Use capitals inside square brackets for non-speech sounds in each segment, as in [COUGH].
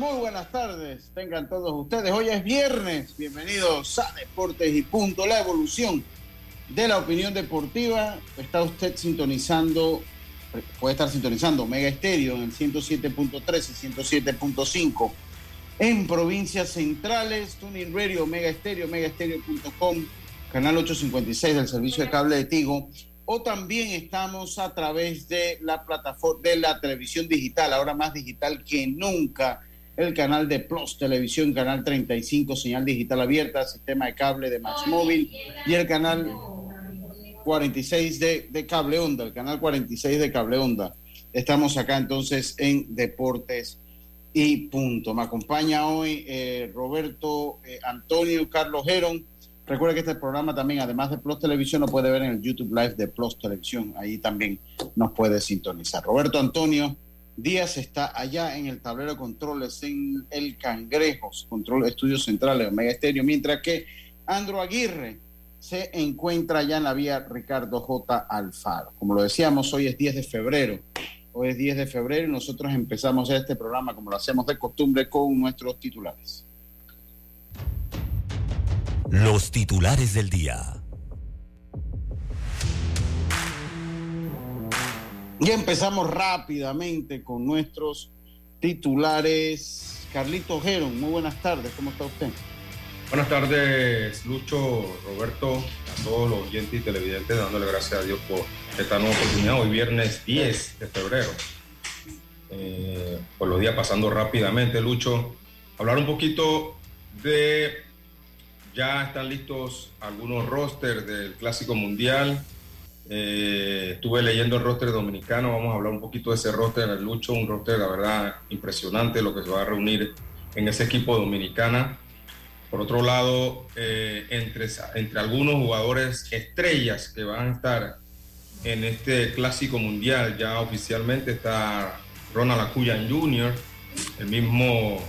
Muy buenas tardes, tengan todos ustedes. Hoy es viernes, bienvenidos a Deportes y Punto, la evolución de la opinión deportiva. Está usted sintonizando, puede estar sintonizando Mega Estéreo en el 107.3 y 107.5 en provincias centrales, Tuning Radio, Mega Estéreo, megaestereo.com, canal 856 del servicio de cable de Tigo o también estamos a través de la plataforma de la televisión digital, ahora más digital que nunca, el canal de Plus Televisión, canal 35, señal digital abierta, sistema de cable de Max Móvil y el canal 46 de, de Cable Onda, el canal 46 de Cable Onda. Estamos acá entonces en Deportes y Punto. Me acompaña hoy eh, Roberto eh, Antonio Carlos Gerón. Recuerda que este programa también, además de Plus Televisión, lo puede ver en el YouTube Live de Plus Televisión. Ahí también nos puede sintonizar. Roberto Antonio Díaz está allá en el tablero de controles en el Cangrejos, Control Estudios Centrales, Omega Estéreo, mientras que Andro Aguirre se encuentra allá en la vía Ricardo J. Alfaro. Como lo decíamos, hoy es 10 de febrero. Hoy es 10 de febrero y nosotros empezamos este programa, como lo hacemos de costumbre, con nuestros titulares. Los titulares del día. Y empezamos rápidamente con nuestros titulares. Carlito Geron, muy buenas tardes, ¿cómo está usted? Buenas tardes, Lucho, Roberto, a todos los oyentes y televidentes, dándole gracias a Dios por esta nueva oportunidad. Hoy viernes 10 de febrero. Eh, por los días pasando rápidamente, Lucho. Hablar un poquito de. Ya están listos algunos rosters del Clásico Mundial. Eh, estuve leyendo el roster dominicano, vamos a hablar un poquito de ese roster el Lucho, un roster, la verdad, impresionante lo que se va a reunir en ese equipo dominicana. Por otro lado, eh, entre, entre algunos jugadores estrellas que van a estar en este clásico mundial, ya oficialmente está Ronald Acuyan Jr., el mismo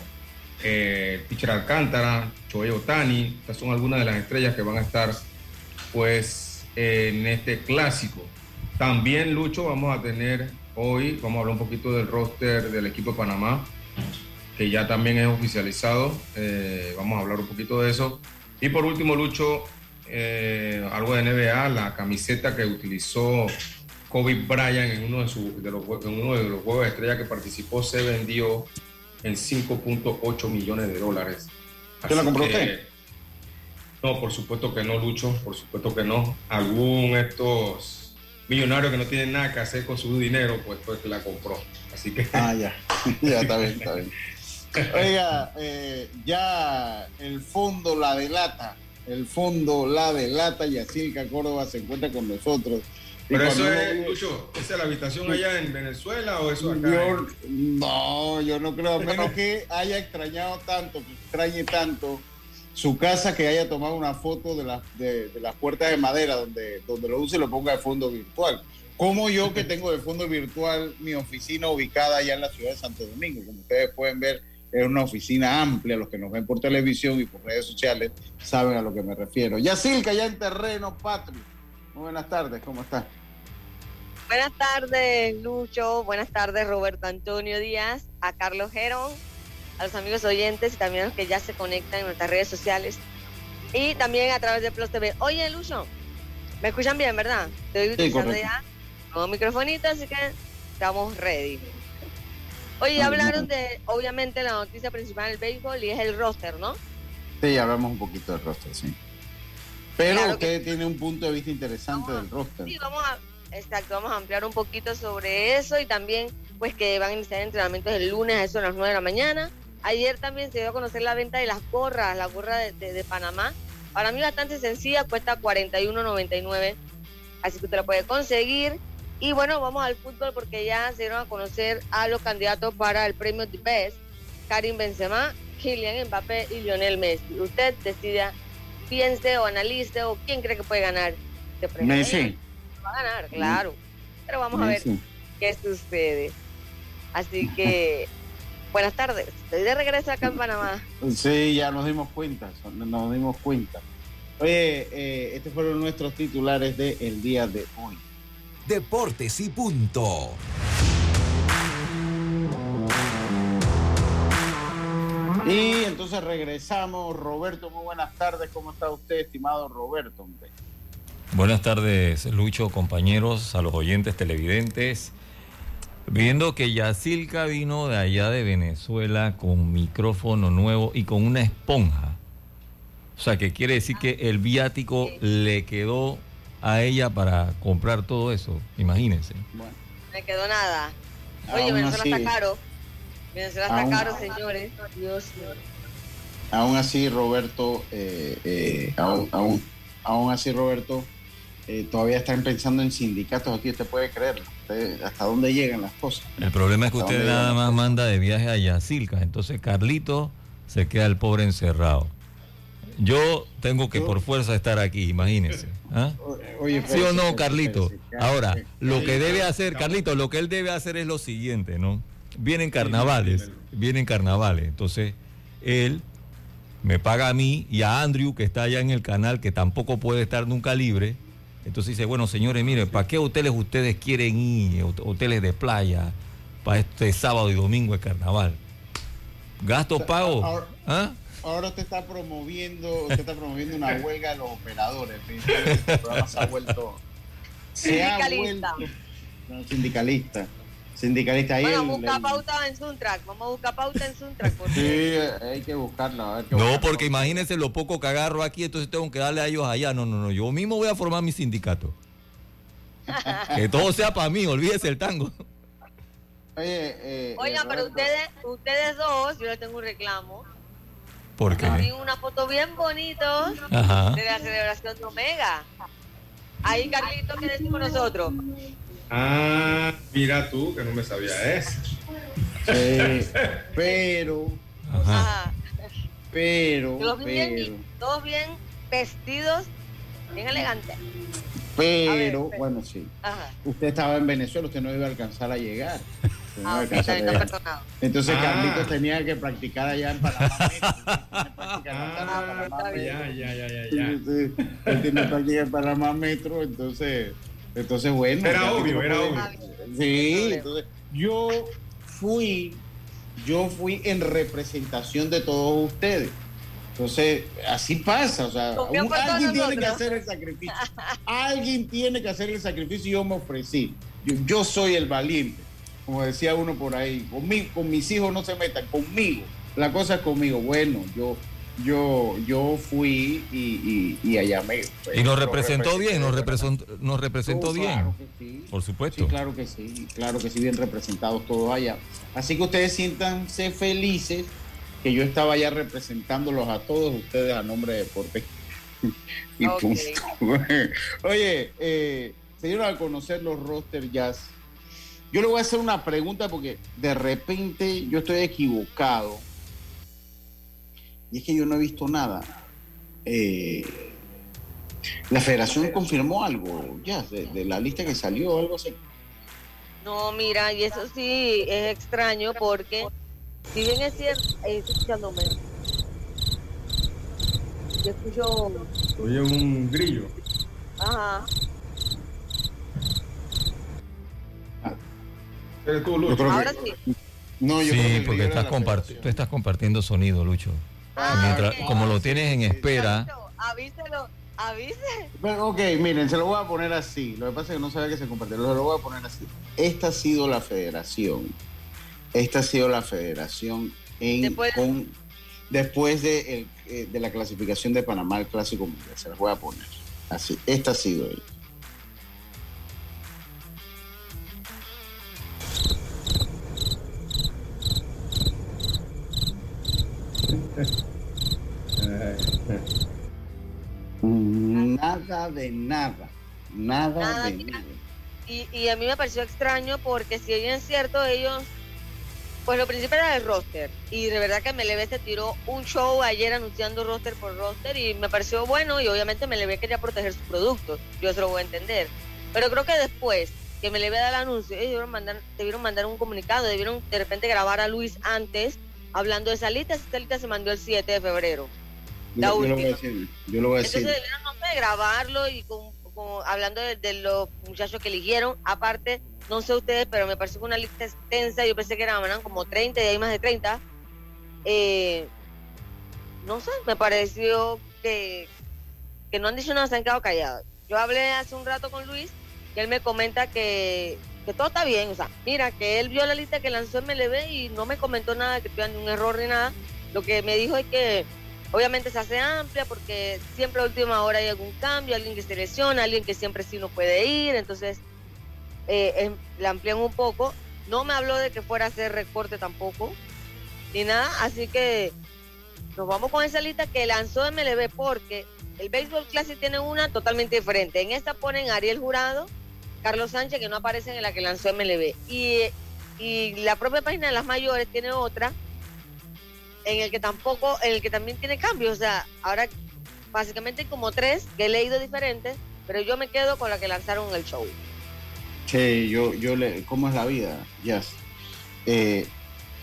eh, Pitcher Alcántara, Choey Otani, estas son algunas de las estrellas que van a estar pues en este clásico. También, Lucho, vamos a tener hoy, vamos a hablar un poquito del roster del equipo de Panamá, que ya también es oficializado. Eh, vamos a hablar un poquito de eso. Y por último, Lucho, eh, algo de NBA, la camiseta que utilizó Kobe Bryant en uno de, sus de los, en uno de los juegos de estrella que participó se vendió en 5.8 millones de dólares. ¿Qué la compró usted? No, por supuesto que no, Lucho, por supuesto que no. Algún estos millonarios que no tienen nada que hacer con su dinero, pues, pues la compró. Así que. Ah, ya, [LAUGHS] ya está bien, está bien. Oiga, eh, ya el fondo la delata, el fondo la delata y así que Córdoba se encuentra con nosotros. Pero eso es, Lucho, ¿esa es la habitación allá en Venezuela o eso acá? Yo, no, yo no creo, a menos que haya extrañado tanto, que extrañe tanto su casa que haya tomado una foto de, las de, las puertas de madera donde, donde lo use y lo ponga de fondo virtual. Como yo que tengo de fondo virtual mi oficina ubicada allá en la ciudad de Santo Domingo. Como ustedes pueden ver, es una oficina amplia. Los que nos ven por televisión y por redes sociales saben a lo que me refiero. Yacilca, ya en terreno patrio. Muy buenas tardes, ¿cómo estás? Buenas tardes, Lucho. Buenas tardes, Roberto Antonio Díaz. A Carlos Gerón a los amigos oyentes y también a los que ya se conectan en nuestras redes sociales y también a través de Plus TV. Oye, Lucho, me escuchan bien, ¿verdad? Estoy utilizando ya con microfonito, así que estamos ready. Oye, hablaron de, obviamente, la noticia principal del béisbol y es el roster, ¿no? Sí, hablamos un poquito del roster, sí. Pero usted tiene un punto de vista interesante del roster. Sí, vamos a, exacto, vamos a ampliar un poquito sobre eso y también pues que van a iniciar entrenamientos el lunes a eso a las 9 de la mañana. Ayer también se dio a conocer la venta de las gorras, la gorra de, de Panamá. Para mí bastante sencilla, cuesta 41.99, así que usted la puede conseguir. Y bueno, vamos al fútbol porque ya se dieron a conocer a los candidatos para el premio de Best, Karim Benzema, Kylian Mbappé y Lionel Messi. Usted decida, piense o analice o quién cree que puede ganar este premio. Messi. Va a ganar, claro. Pero vamos a ver qué sucede. Así que Buenas tardes, estoy de regreso acá en Panamá. Sí, ya nos dimos cuenta, nos dimos cuenta. Oye, eh, estos fueron nuestros titulares del el día de hoy. Deportes y punto. Y entonces regresamos. Roberto, muy buenas tardes. ¿Cómo está usted, estimado Roberto? Buenas tardes, Lucho, compañeros, a los oyentes televidentes. Viendo que Yacilca vino de allá de Venezuela con micrófono nuevo y con una esponja. O sea, que quiere decir que el viático le quedó a ella para comprar todo eso. Imagínense. Bueno. Le quedó nada. Oye, Venezuela está caro. Venezuela está caro, señores. Dios mío. Aún así, Roberto, eh, eh, aún, aún, aún así, Roberto, eh, todavía están pensando en sindicatos aquí, usted puede creerlo. ¿Hasta dónde llegan las cosas? El problema es que usted nada más manda de viaje a Yacilca, entonces Carlito se queda el pobre encerrado. Yo tengo que por fuerza estar aquí, imagínese. ¿ah? ¿Sí o no, Carlito? Ahora, lo que debe hacer, Carlito, lo que él debe hacer es lo siguiente, ¿no? Vienen carnavales, vienen carnavales, entonces él me paga a mí y a Andrew, que está allá en el canal, que tampoco puede estar nunca libre, entonces dice, bueno, señores, mire, ¿para qué hoteles ustedes quieren ir? Hoteles de playa, para este sábado y domingo de carnaval. ¿Gasto pago? Ahora, ¿Ah? ahora usted está promoviendo, usted está promoviendo una [LAUGHS] huelga de los operadores. El programa se ha vuelto... Se ha vuelto... sindicalista sindicalista ahí. Bueno, busca pauta en Suntrack. Vamos a buscar pauta en Suntrack. Sí, hay que buscarla. no, porque imagínense lo poco que agarro aquí, entonces tengo que darle a ellos allá. No, no, no. Yo mismo voy a formar mi sindicato. [LAUGHS] que todo sea para mí, olvídese el tango. Oye, eh, Oigan, pero ustedes, ustedes dos, yo les tengo un reclamo. ¿Por qué? Vi una foto bien bonita de la celebración de Omega. Ahí, Carlito, ¿qué decimos nosotros? Ah, mira tú, que no me sabía eso. Sí, pero. Ajá. Pero. Todos bien, todos bien vestidos, bien elegantes. Pero, bueno, sí. Ajá. Usted estaba en Venezuela, usted no iba a alcanzar a llegar. No ah, alcanzar a llegar. Entonces ah. Carlitos tenía que practicar allá en Panamá. [LAUGHS] ah, ya, ya, ya, ya, ya. Él tiene práctica en Panamá Metro, entonces entonces, bueno. Era obvio, era obvio. Sí, entonces yo fui, yo fui en representación de todos ustedes. Entonces, así pasa, o sea, alguien tiene que hacer el sacrificio. alguien tiene que hacer el sacrificio y yo me ofrecí. Yo, yo soy el valiente, como decía uno por ahí. Conmigo, con mis hijos no se metan, conmigo. La cosa es conmigo. Bueno, yo yo, yo fui y, y, allá me... Pues, y nos representó bien, nos representó, nos representó bien. Por supuesto. Sí, claro que sí, claro que sí, bien representados todos allá. Así que ustedes siéntanse felices que yo estaba allá representándolos a todos ustedes a nombre de Deporte. [LAUGHS] y [LAUGHS] Oye, eh, se dieron a conocer los roster jazz. Yo le voy a hacer una pregunta porque de repente yo estoy equivocado y es que yo no he visto nada. Eh, la federación confirmó algo ya de, la lista que salió, algo así. No, mira, y eso sí es extraño porque, si bien es cierto, eh, escuchándome. Yo escucho. Oye, un grillo. Ajá. Ahora sí. No, yo sí, porque estás, tú estás compartiendo sonido, Lucho. Ah, como lo tienes en espera. Avíselo, avise. ok, miren, se lo voy a poner así. Lo que pasa es que no sabía que se compartió. Lo voy a poner así. Esta ha sido la federación. Esta ha sido la federación en, con, después de, eh, de la clasificación de Panamá al Clásico Mundial. Se las voy a poner. Así, esta ha sido ella. Nada de nada. Nada, de nada. Y, y, a mí me pareció extraño porque si bien es cierto, ellos, pues lo principal era el roster. Y de verdad que MLB se tiró un show ayer anunciando roster por roster y me pareció bueno y obviamente MLB quería proteger sus productos. Yo se lo voy a entender. Pero creo que después que MLB da el anuncio, ellos debieron mandar, debieron mandar un comunicado, debieron de repente grabar a Luis antes hablando de esa lista. Esa lista se mandó el 7 de febrero. La yo, última. Lo voy a decir, yo lo voy a decir. Debieron sé, grabarlo y con hablando de, los muchachos que eligieron, aparte, no sé ustedes, pero me pareció una lista extensa, yo pensé que eran, como 30 y hay más de 30. Eh, no sé, me pareció que, que no han dicho nada, se han quedado callados. Yo hablé hace un rato con Luis y él me comenta que, que todo está bien, o sea, mira, que él vio la lista que lanzó MLB y no me comentó nada, que tuviera un error ni nada. Lo que me dijo es que Obviamente se hace amplia porque siempre a última hora hay algún cambio, alguien que se lesiona, alguien que siempre sí no puede ir, entonces eh, la amplían un poco. No me habló de que fuera a hacer recorte tampoco, ni nada, así que nos vamos con esa lista que lanzó MLB porque el Béisbol Classic tiene una totalmente diferente. En esta ponen Ariel Jurado, Carlos Sánchez, que no aparecen en la que lanzó MLB. Y la propia página de las mayores tiene otra en el que tampoco, en el que también tiene cambios. O sea, ahora básicamente como tres que he leído diferentes, pero yo me quedo con la que lanzaron el show. Sí, yo, yo le, ¿cómo es la vida? Yes. Eh,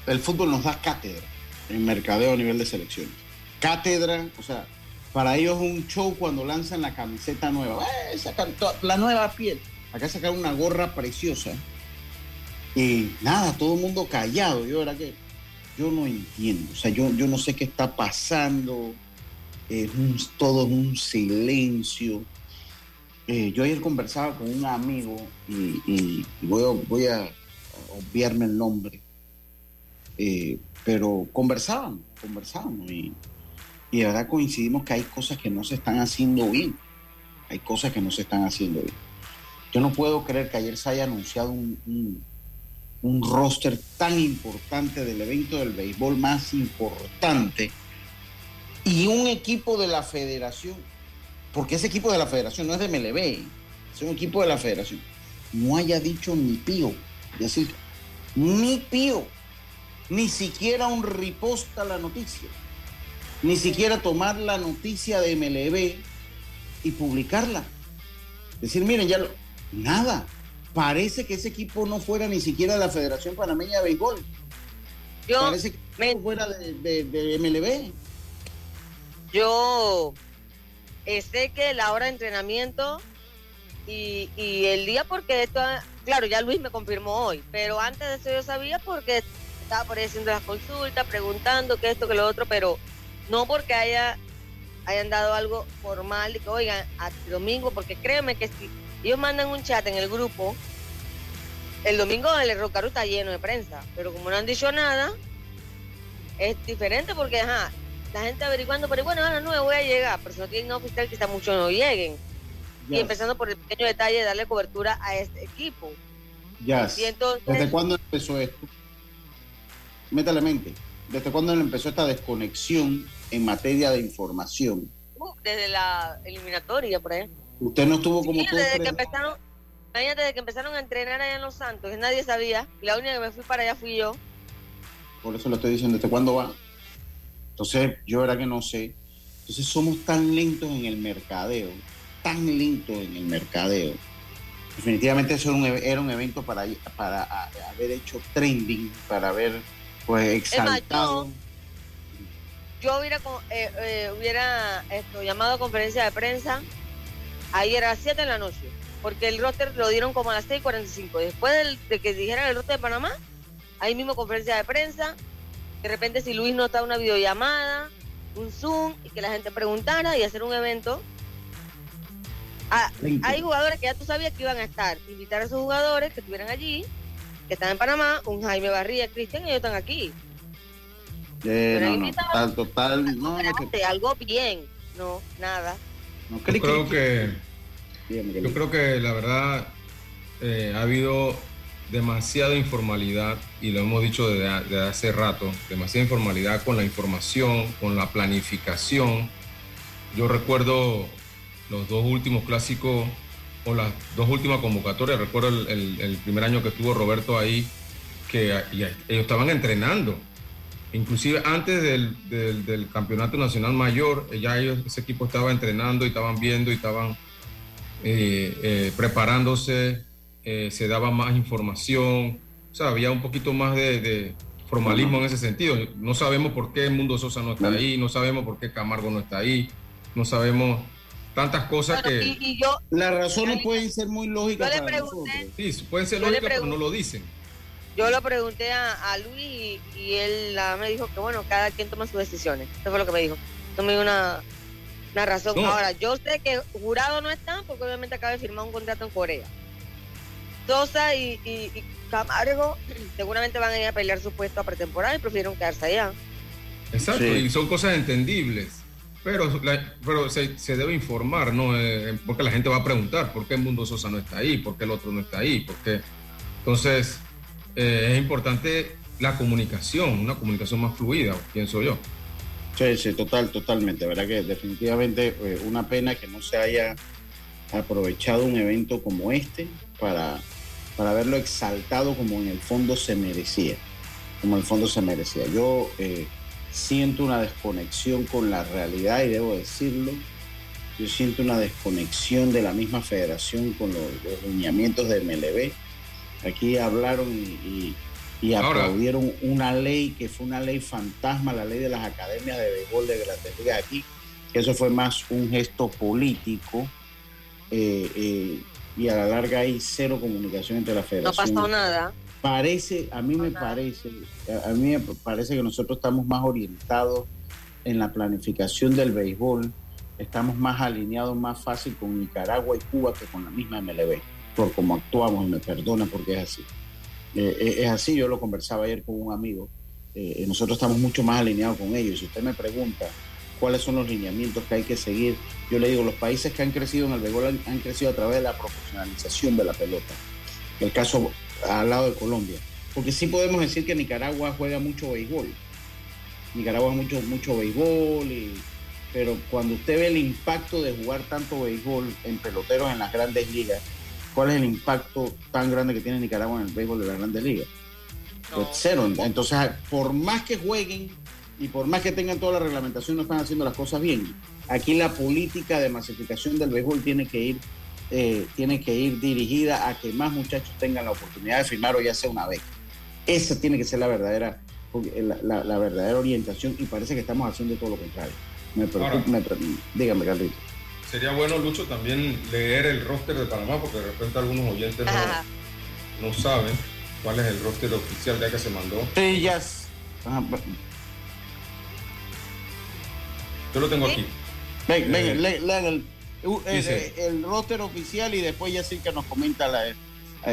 el fútbol nos da cátedra en mercadeo a nivel de selección. Cátedra, o sea, para ellos es un show cuando lanzan la camiseta nueva. Eh, sacan la nueva piel. Acá sacaron una gorra preciosa. Y nada, todo el mundo callado. Yo era que yo no entiendo, o sea, yo, yo no sé qué está pasando, es todo un silencio. Eh, yo ayer conversaba con un amigo y, voy, a, voy, a, obviarme el nombre, eh, pero conversaban, conversaban y, y de verdad coincidimos que hay cosas que no se están haciendo bien, hay cosas que no se están haciendo bien. Yo no puedo creer que ayer se haya anunciado un un roster tan importante del evento del béisbol más importante y un equipo de la federación, porque ese equipo de la federación no es de MLB, es un equipo de la federación, no haya dicho ni pío, decir, ni pío, ni siquiera un riposta la noticia, ni siquiera tomar la noticia de MLB y publicarla. Decir, miren, ya lo, nada, parece que ese equipo no fuera ni siquiera de la Federación Panameña de Béisbol. parece que me... fuera de, MLB. Yo eh, sé que la hora de entrenamiento y, el día porque esto, claro, ya Luis me confirmó hoy, pero antes de eso yo sabía porque estaba por ahí haciendo las consultas, preguntando qué esto, que lo otro, pero no porque haya hayan dado algo formal de que oigan a domingo, porque créeme que si ellos mandan un chat en el grupo. El domingo el Rocaru está lleno de prensa, pero como no han dicho nada, es diferente porque, ajá, la gente averiguando, pero bueno, a las 9 voy a llegar, pero si no tienen oficial, quizá muchos no lleguen. Y empezando por el pequeño detalle de darle cobertura a este equipo. Ya. ¿Desde cuándo empezó esto? Métale mente. ¿Desde cuándo empezó esta desconexión en materia de información? Uh, desde la eliminatoria, por ejemplo. Usted no estuvo como tú. Desde que empezaron, desde que empezaron a entrenar allá en Los Santos, nadie sabía. La única que me fui para allá fui yo. Por eso lo estoy diciendo, ¿desde cuándo va? Entonces, yo era que no sé. Entonces, somos tan lentos en el mercadeo, tan lentos en el mercadeo. Definitivamente eso era un, era un evento para, para haber hecho trending, para haber pues exaltado. yo, hubiera, eh, eh, hubiera esto, llamado a conferencia de prensa Ayer a las 7 de la noche, porque el roster lo dieron como a las 6.45. Después de que dijeran el roster de Panamá, ahí mismo conferencia de prensa, de repente si Luis no está una videollamada, un Zoom, y que la gente preguntara y hacer un evento. Ah, hay jugadores que ya tú sabías que iban a estar, invitar a esos jugadores que estuvieran allí, que están en Panamá, un Jaime Barría, Cristian, ellos están aquí. Eh, no, no, total, total, no, algo bien, no, nada. Yo creo que, yo creo que la verdad eh, ha habido demasiada informalidad y lo hemos dicho desde, hace rato, demasiada informalidad con la información, con la planificación. Yo recuerdo los dos últimos clásicos o las dos últimas convocatorias, recuerdo el, primer año que estuvo Roberto ahí, que ellos estaban entrenando. Inclusive antes del, campeonato nacional mayor, ya ellos, ese equipo estaba entrenando y estaban viendo y estaban eh, eh, preparándose eh, se daba más información, o sea, había un poquito más de, formalismo en ese sentido. No sabemos por qué Mundo Sosa no está ahí, no sabemos por qué Camargo no está ahí, no sabemos tantas cosas que... Las razones pueden ser muy lógicas. Yo le pregunté, Sí, pueden ser lógicas, pero no lo dicen. Yo lo pregunté a, Luis y, él me dijo que, bueno, cada quien toma sus decisiones. Eso fue lo que me dijo. No me dio una, una razón. Ahora, yo sé que jurado no está porque obviamente acaba de firmar un contrato en Corea. Sosa y, Camargo [CLEARS THROAT] seguramente van a ir a pelear su puesto a pretemporada y prefirieron quedarse allá. Exacto, y son cosas entendibles. Pero, pero se, debe informar, ¿no? Eh, porque la gente va a preguntar por qué el Mundo Sosa no está ahí, por qué el otro no está ahí, porque Entonces, eh, es importante la comunicación, una comunicación más fluida, pienso yo. Sí, sí, total, totalmente. verdad que definitivamente eh, una pena que no se haya aprovechado un evento como este para para verlo exaltado como en el fondo se merecía, como en el fondo se merecía. Yo eh, siento una desconexión con la realidad y debo decirlo. Yo siento una desconexión de la misma federación con los, lineamientos de MLB. Aquí hablaron y, aplaudieron una ley que fue una ley fantasma, la ley de las academias de béisbol de Grandes Ligas aquí, eso fue más un gesto político. Eh, eh, y a la larga hay cero comunicación entre la federación. No pasó nada. Parece, a mí me parece, a mí me parece que nosotros estamos más orientados en la planificación del béisbol, estamos más alineados más fácil con Nicaragua y Cuba que con la misma MLB, por cómo actuamos, y me perdona porque es así. Eh, eh, es así, yo lo conversaba ayer con un amigo, eh, nosotros estamos mucho más alineados con ellos. Si usted me pregunta, cuáles son los lineamientos que hay que seguir. Yo le digo, los países que han crecido en el béisbol han, crecido a través de la profesionalización de la pelota. El caso al lado de Colombia. Porque sí podemos decir que Nicaragua juega mucho béisbol. Nicaragua mucho, mucho béisbol, pero cuando usted ve el impacto de jugar tanto béisbol en peloteros en las grandes ligas, ¿cuál es el impacto tan grande que tiene Nicaragua en el béisbol de las grandes ligas? Pues cero. Entonces, por más que jueguen y por más que tengan toda la reglamentación, no están haciendo las cosas bien. Aquí la política de masificación del béisbol tiene que ir, eh, tiene que ir dirigida a que más muchachos tengan la oportunidad de firmar o ya sea una vez. Esa tiene que ser la verdadera, la, verdadera orientación y parece que estamos haciendo todo lo contrario. Me preocupa, dígame, Carlito. Sería bueno, Lucho, también leer el roster de Panamá, porque de repente algunos oyentes no, saben cuál es el roster oficial ya que se mandó. Sí, ya. Yo lo tengo aquí. Ven, ven, eh, lean el, el, el, roster oficial y después ya sí que nos comenta la, eh,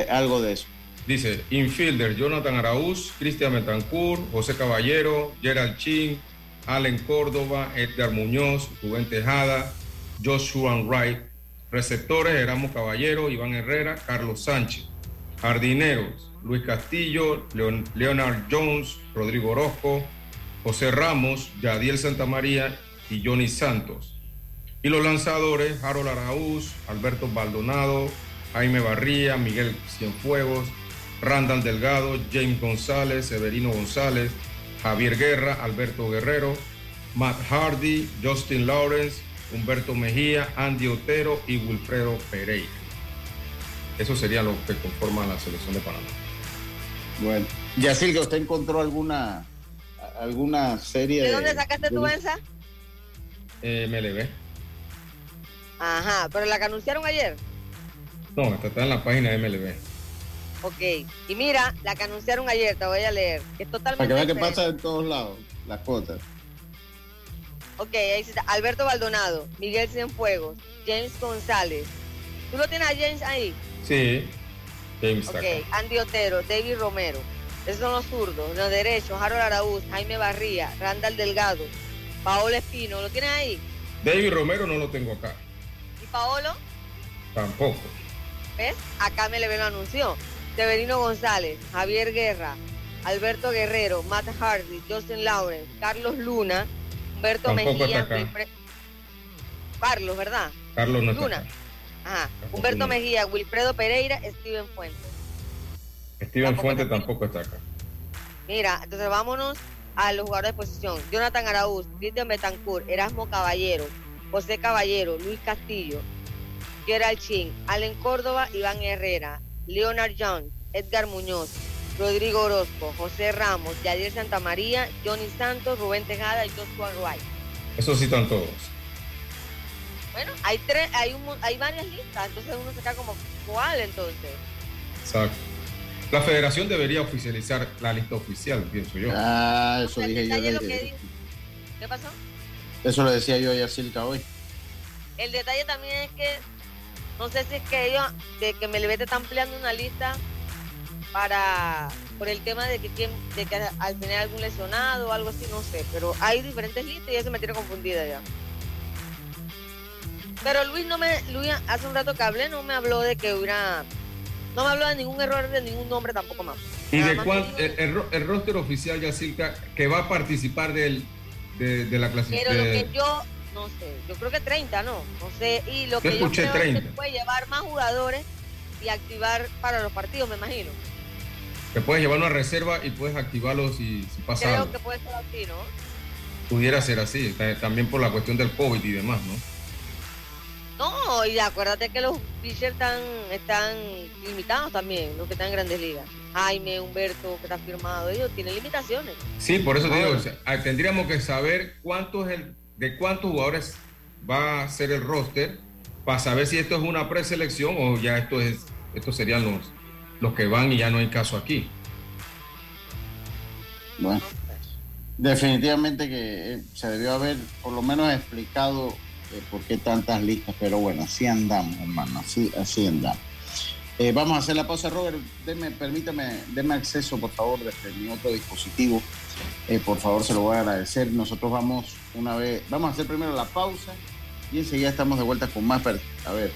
algo de eso. Dice, infielder, Jonathan Araúz, Cristian Metancourt, José Caballero, Gerald Chin, Allen Córdoba, Edgar Muñoz, Rubén Tejada, Joshua Wright. Receptores, Eramo Caballero, Iván Herrera, Carlos Sánchez. Jardineros, Luis Castillo, Leonard Jones, Rodrigo Orozco, José Ramos, Yadiel Santamaría y Johnny Santos. Y los lanzadores, Harold Araúz, Alberto Baldonado, Jaime Barría, Miguel Cienfuegos, Randall Delgado, James González, Severino González, Javier Guerra, Alberto Guerrero, Matt Hardy, Justin Lawrence, Humberto Mejía, Andy Otero y Wilfredo Pereira. Eso sería lo que conforma la selección de Panamá. Bueno, Yacil, ¿usted encontró alguna alguna serie de... dónde sacaste tu mensa? eh, MLB. Ajá, pero la que anunciaron ayer. No, está en la página de MLB. Ok, y mira, la que anunciaron ayer, te voy a leer. Es totalmente. Para que veas que pasa en todos lados, las cosas. Ok, ahí está. Alberto Baldonado, Miguel Cienfuegos, James González. ¿Tú lo tienes a James ahí? Sí, James. Ok, Andy Otero, David Romero, Esos son los zurdos. Los derechos, Harold Araúz, Jaime Barría, Randall Delgado, Paolo Espino. ¿Lo tienes ahí? David Romero no lo tengo acá. ¿Y Paolo? Tampoco. ¿Ves? Acá me le lo anunció. Severino González, Javier Guerra, Alberto Guerrero, Matt Hardy, Justin Lawrence, Carlos Luna, Humberto Mejía, Carlos, ¿verdad? Carlos no Luna. Ajá. Humberto Mejía, Wilfredo Pereira, Steven Fuentes. Steven Fuentes tampoco está acá. Mira, entonces vámonos a los jugadores de posición. Jonathan Araúz, Cristian Betancourt, Erasmo Caballero, José Caballero, Luis Castillo, Gerald Chin, Allen Córdoba, Iván Herrera, Leonard Jones, Edgar Muñoz, Rodrigo Orozco, José Ramos, Yadir Santamaría, Johnny Santos, Rubén Tejada y Joshua Wright. Esos sí están todos. Bueno, hay tres, hay un, hay varias listas, entonces uno se queda como, ¿cuál entonces? Exacto. La federación debería oficializar la lista oficial, pienso yo. Ah, eso dije yo. ¿Qué pasó? Eso lo decía yo a Silca hoy. El detalle también es que no sé si es que ellos, de que Melvete está ampliando una lista para por el tema de que, de que al final algún lesionado o algo así, no sé, pero hay diferentes listas y eso me tiene confundida ya. Pero Luis no me, Luis hace un rato que hablé, no me habló de que hubiera, no me habló de ningún error de ningún nombre tampoco más. ¿Y de cuál, el, el, roster oficial, Yacirca, que va a participar del, de, la clasificación? Pero lo que yo, no sé, yo creo que 30, ¿no? No sé, y lo que yo creo 30. es que puede llevar más jugadores y activar para los partidos, me imagino. Que puedes llevar una reserva y puedes activarlos si, si pasa Creo que puede ser así, ¿no? Pudiera ser así, también por la cuestión del COVID y demás, ¿no? No, y acuérdate que los pitchers están, están limitados también, los que están en grandes ligas. Jaime, Humberto, que está firmado, ellos tienen limitaciones. Sí, por eso te digo, ah, tendríamos que saber cuántos el, de cuántos jugadores va a ser el roster para saber si esto es una preselección o ya esto es, estos serían los, los que van y ya no hay caso aquí. Bueno, definitivamente que eh, se debió haber por lo menos explicado por qué tantas listas, pero bueno, así andamos, hermano, así, así andamos. Eh, vamos a hacer la pausa, Robert. Deme, permítame, deme acceso, por favor, desde mi otro dispositivo. Eh, por favor, se lo voy a agradecer. Nosotros vamos una vez, vamos a hacer primero la pausa y enseguida estamos de vuelta con más. A ver,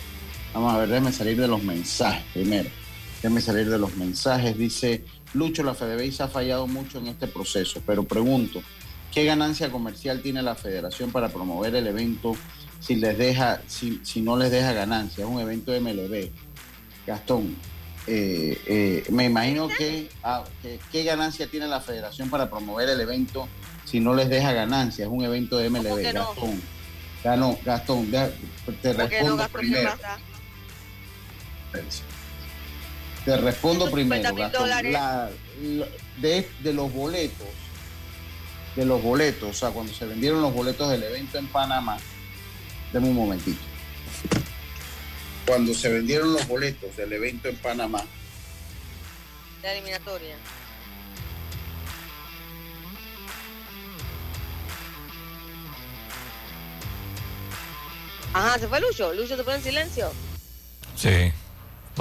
vamos a ver, déjeme salir de los mensajes primero. Déjeme salir de los mensajes. Dice Lucho, la FedeBase ha fallado mucho en este proceso, pero pregunto, ¿qué ganancia comercial tiene la federación para promover el evento si les deja, si, si no les deja ganancia, es un evento de MLB. Gastón, eh, eh, me imagino ah, que, qué ganancia tiene la federación para promover el evento si no les deja ganancia, es un evento de MLB. Gastón, Gastón, Gastón, te respondo primero. Te respondo primero, Gastón. de, de los boletos, de los boletos, o sea, cuando se vendieron los boletos del evento en Panamá, Deme un momentito. Cuando se vendieron los boletos del evento en Panamá. La eliminatoria. Ajá, se fue Lucho. Lucho se fue en silencio. Sí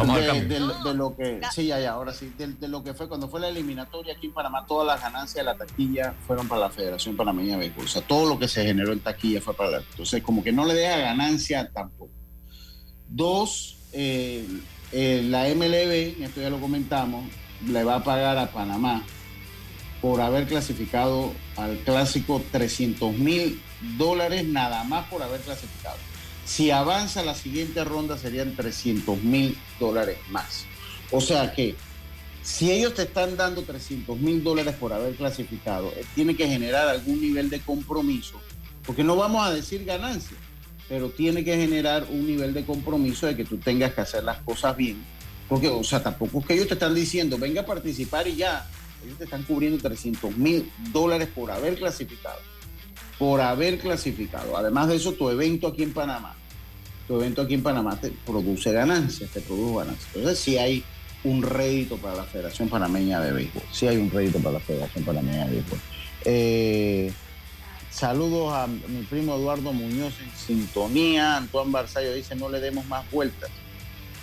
de, lo que, sí, ya, ya, ahora sí, de, lo que fue cuando fue la eliminatoria aquí en Panamá, todas las ganancias de la taquilla fueron para la Federación Panameña de Béisbol. O sea, todo lo que se generó en taquilla fue para la. Entonces, como que no le deja ganancia tampoco. Dos, eh, eh, la MLB, esto ya lo comentamos, le va a pagar a Panamá por haber clasificado al clásico 300 mil dólares nada más por haber clasificado. Si avanza la siguiente ronda serían 300 mil dólares más. O sea que si ellos te están dando 300 mil dólares por haber clasificado, eh, tiene que generar algún nivel de compromiso, porque no vamos a decir ganancia, pero tiene que generar un nivel de compromiso de que tú tengas que hacer las cosas bien. Porque, o sea, tampoco es que ellos te están diciendo, venga a participar y ya. Ellos te están cubriendo 300 mil dólares por haber clasificado. Por haber clasificado. Además de eso, tu evento aquí en Panamá tu evento aquí en Panamá te produce ganancias, te produce ganancias. Entonces sí hay un rédito para la Federación Panameña de Béisbol. Sí hay un rédito para la Federación Panameña de Béisbol. Eh, saludos a mi primo Eduardo Muñoz en sintonía. Antoine Barzallo dice, no le demos más vueltas.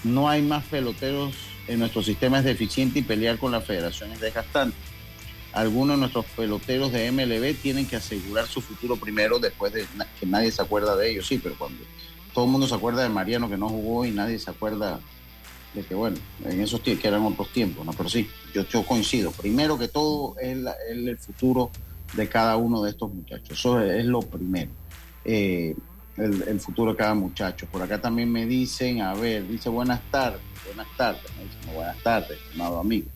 No hay más peloteros en nuestro sistema es deficiente y pelear con la federación es desgastante. Algunos de nuestros peloteros de MLB tienen que asegurar su futuro primero después de que nadie se acuerda de ellos. Sí, pero cuando todo el mundo se acuerda de Mariano que no jugó y nadie se acuerda de que, bueno, en esos tiempos, que eran otros tiempos, ¿no? Pero sí, yo, yo coincido. Primero que todo es, el futuro de cada uno de estos muchachos. Eso es, lo primero. Eh, el, futuro de cada muchacho. Por acá también me dicen, a ver, dice buenas tardes, buenas tardes, me dicen buenas tardes, amado amigo.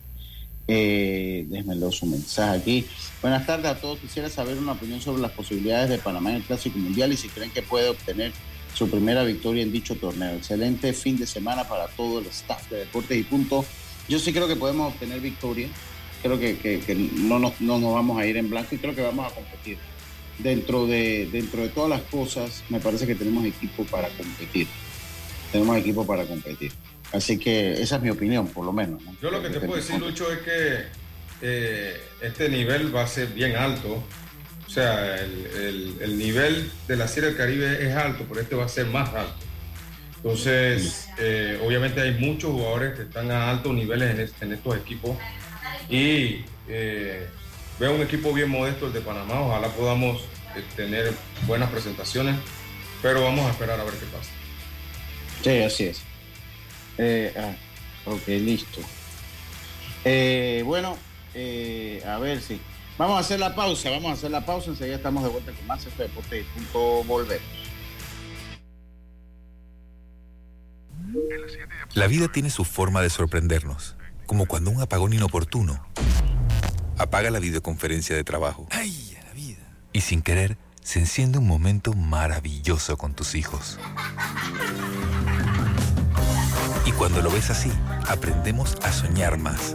Eh, déjenme su mensaje aquí. Buenas tardes a todos. Quisiera saber una opinión sobre las posibilidades de Panamá en el Clásico Mundial y si creen que puede obtener su primera victoria en dicho torneo. Excelente fin de semana para todo el staff de Deportes y Punto. Yo sí creo que podemos obtener victoria. Creo que, no, nos, vamos a ir en blanco y creo que vamos a competir. Dentro de, dentro de todas las cosas, me parece que tenemos equipo para competir. Tenemos equipo para competir. Así que esa es mi opinión, por lo menos. Yo lo que te puedo decir, Lucho, es que eh, este nivel va a ser bien alto o sea, el, nivel de la Serie del Caribe es alto, pero este va a ser más alto. Entonces, eh, obviamente hay muchos jugadores que están a altos niveles en, estos equipos y eh, veo un equipo bien modesto el de Panamá. Ojalá podamos eh, tener buenas presentaciones, pero vamos a esperar a ver qué pasa. Sí, así es. Ah, ok, listo. bueno, a ver si. Vamos a hacer la pausa, vamos a hacer la pausa, enseguida estamos de vuelta con más este deporte punto volver. La vida tiene su forma de sorprendernos, como cuando un apagón inoportuno apaga la videoconferencia de trabajo. ¡Ay, la vida! Y sin querer, se enciende un momento maravilloso con tus hijos. Y cuando lo ves así, aprendemos a soñar más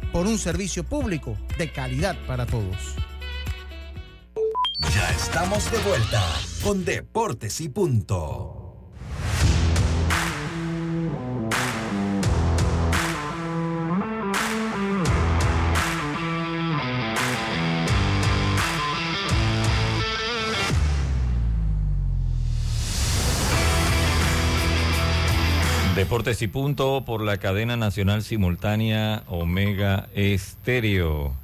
por un servicio público de calidad para todos. Ya estamos de vuelta con Deportes y Punto. Deportes y Punto por la cadena nacional simultánea Omega Estéreo.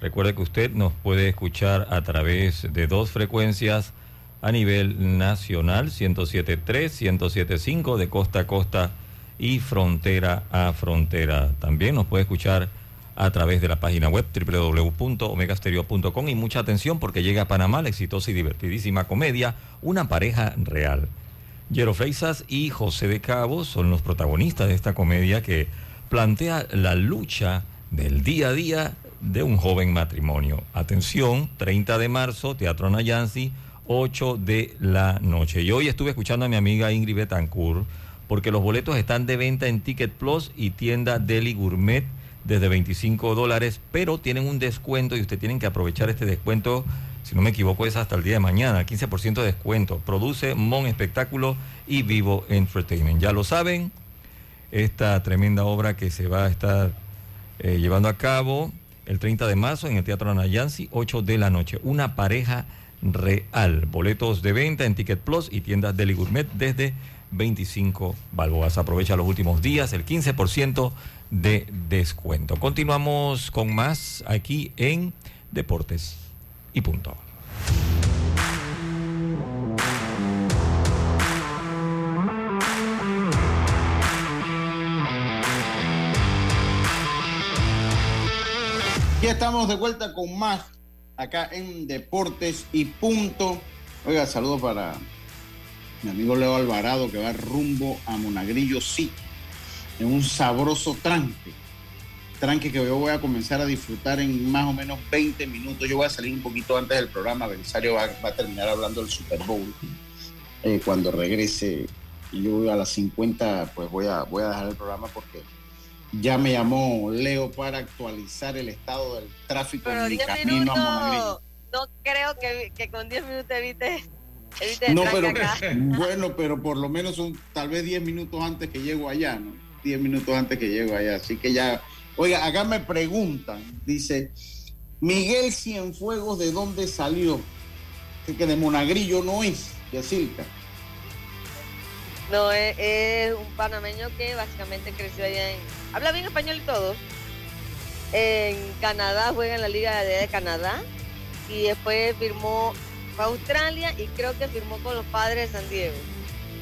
Recuerde que usted nos puede escuchar a través de dos frecuencias a nivel nacional, 107.3, 107.5 de costa a costa y frontera a frontera. También nos puede escuchar a través de la página web www.omegastereo.com y mucha atención porque llega a Panamá la exitosa y divertidísima comedia Una pareja real. Jero Freisas y José de Cabo son los protagonistas de esta comedia que plantea la lucha del día a día de un joven matrimonio. Atención, 30 de marzo, Teatro Nayansi, 8 de la noche. Y hoy estuve escuchando a mi amiga Ingrid Betancourt porque los boletos están de venta en Ticket Plus y tienda Deli Gourmet desde 25 dólares, pero tienen un descuento y usted tienen que aprovechar este descuento, si no me equivoco es hasta el día de mañana, 15% de descuento. Produce Mon Espectáculo y Vivo Entertainment. Ya lo saben, esta tremenda obra que se va a estar eh, llevando a cabo el 30 de marzo en el Teatro Anayansi, 8 de la noche. Una pareja real. Boletos de venta en Ticket Plus y tiendas Deli Gourmet desde 25 balboas. Aprovecha los últimos días el 15% de descuento. Continuamos con más aquí en Deportes y punto. Ya estamos de vuelta con más acá en Deportes y Punto. Oiga, saludo para mi amigo Leo Alvarado que va rumbo a Monagrillo City en un sabroso tranque. Tranque que yo voy a comenzar a disfrutar en más o menos 20 minutos. Yo voy a salir un poquito antes del programa. Belisario va, va a terminar hablando del Super Bowl. Eh, cuando regrese, yo a las 50, pues voy a, voy a dejar el programa porque ya me llamó Leo para actualizar el estado del tráfico Pero en mi 10 camino a minutos, Monagrillo. no creo que, que con 10 minutos evites, No, pero acá. [LAUGHS] bueno, pero por lo menos son tal vez 10 minutos antes que llego allá, ¿no? 10 minutos antes que llego allá. Así que ya, oiga, acá me preguntan, dice, Miguel Cienfuegos, ¿de dónde salió? Que de Monagrillo no es, de Silca. No, es, es un panameño que básicamente creció allá en... Habla bien español y todo. En Canadá, juega en la Liga de Canadá. Y después firmó para Australia y creo que firmó con los padres de San Diego.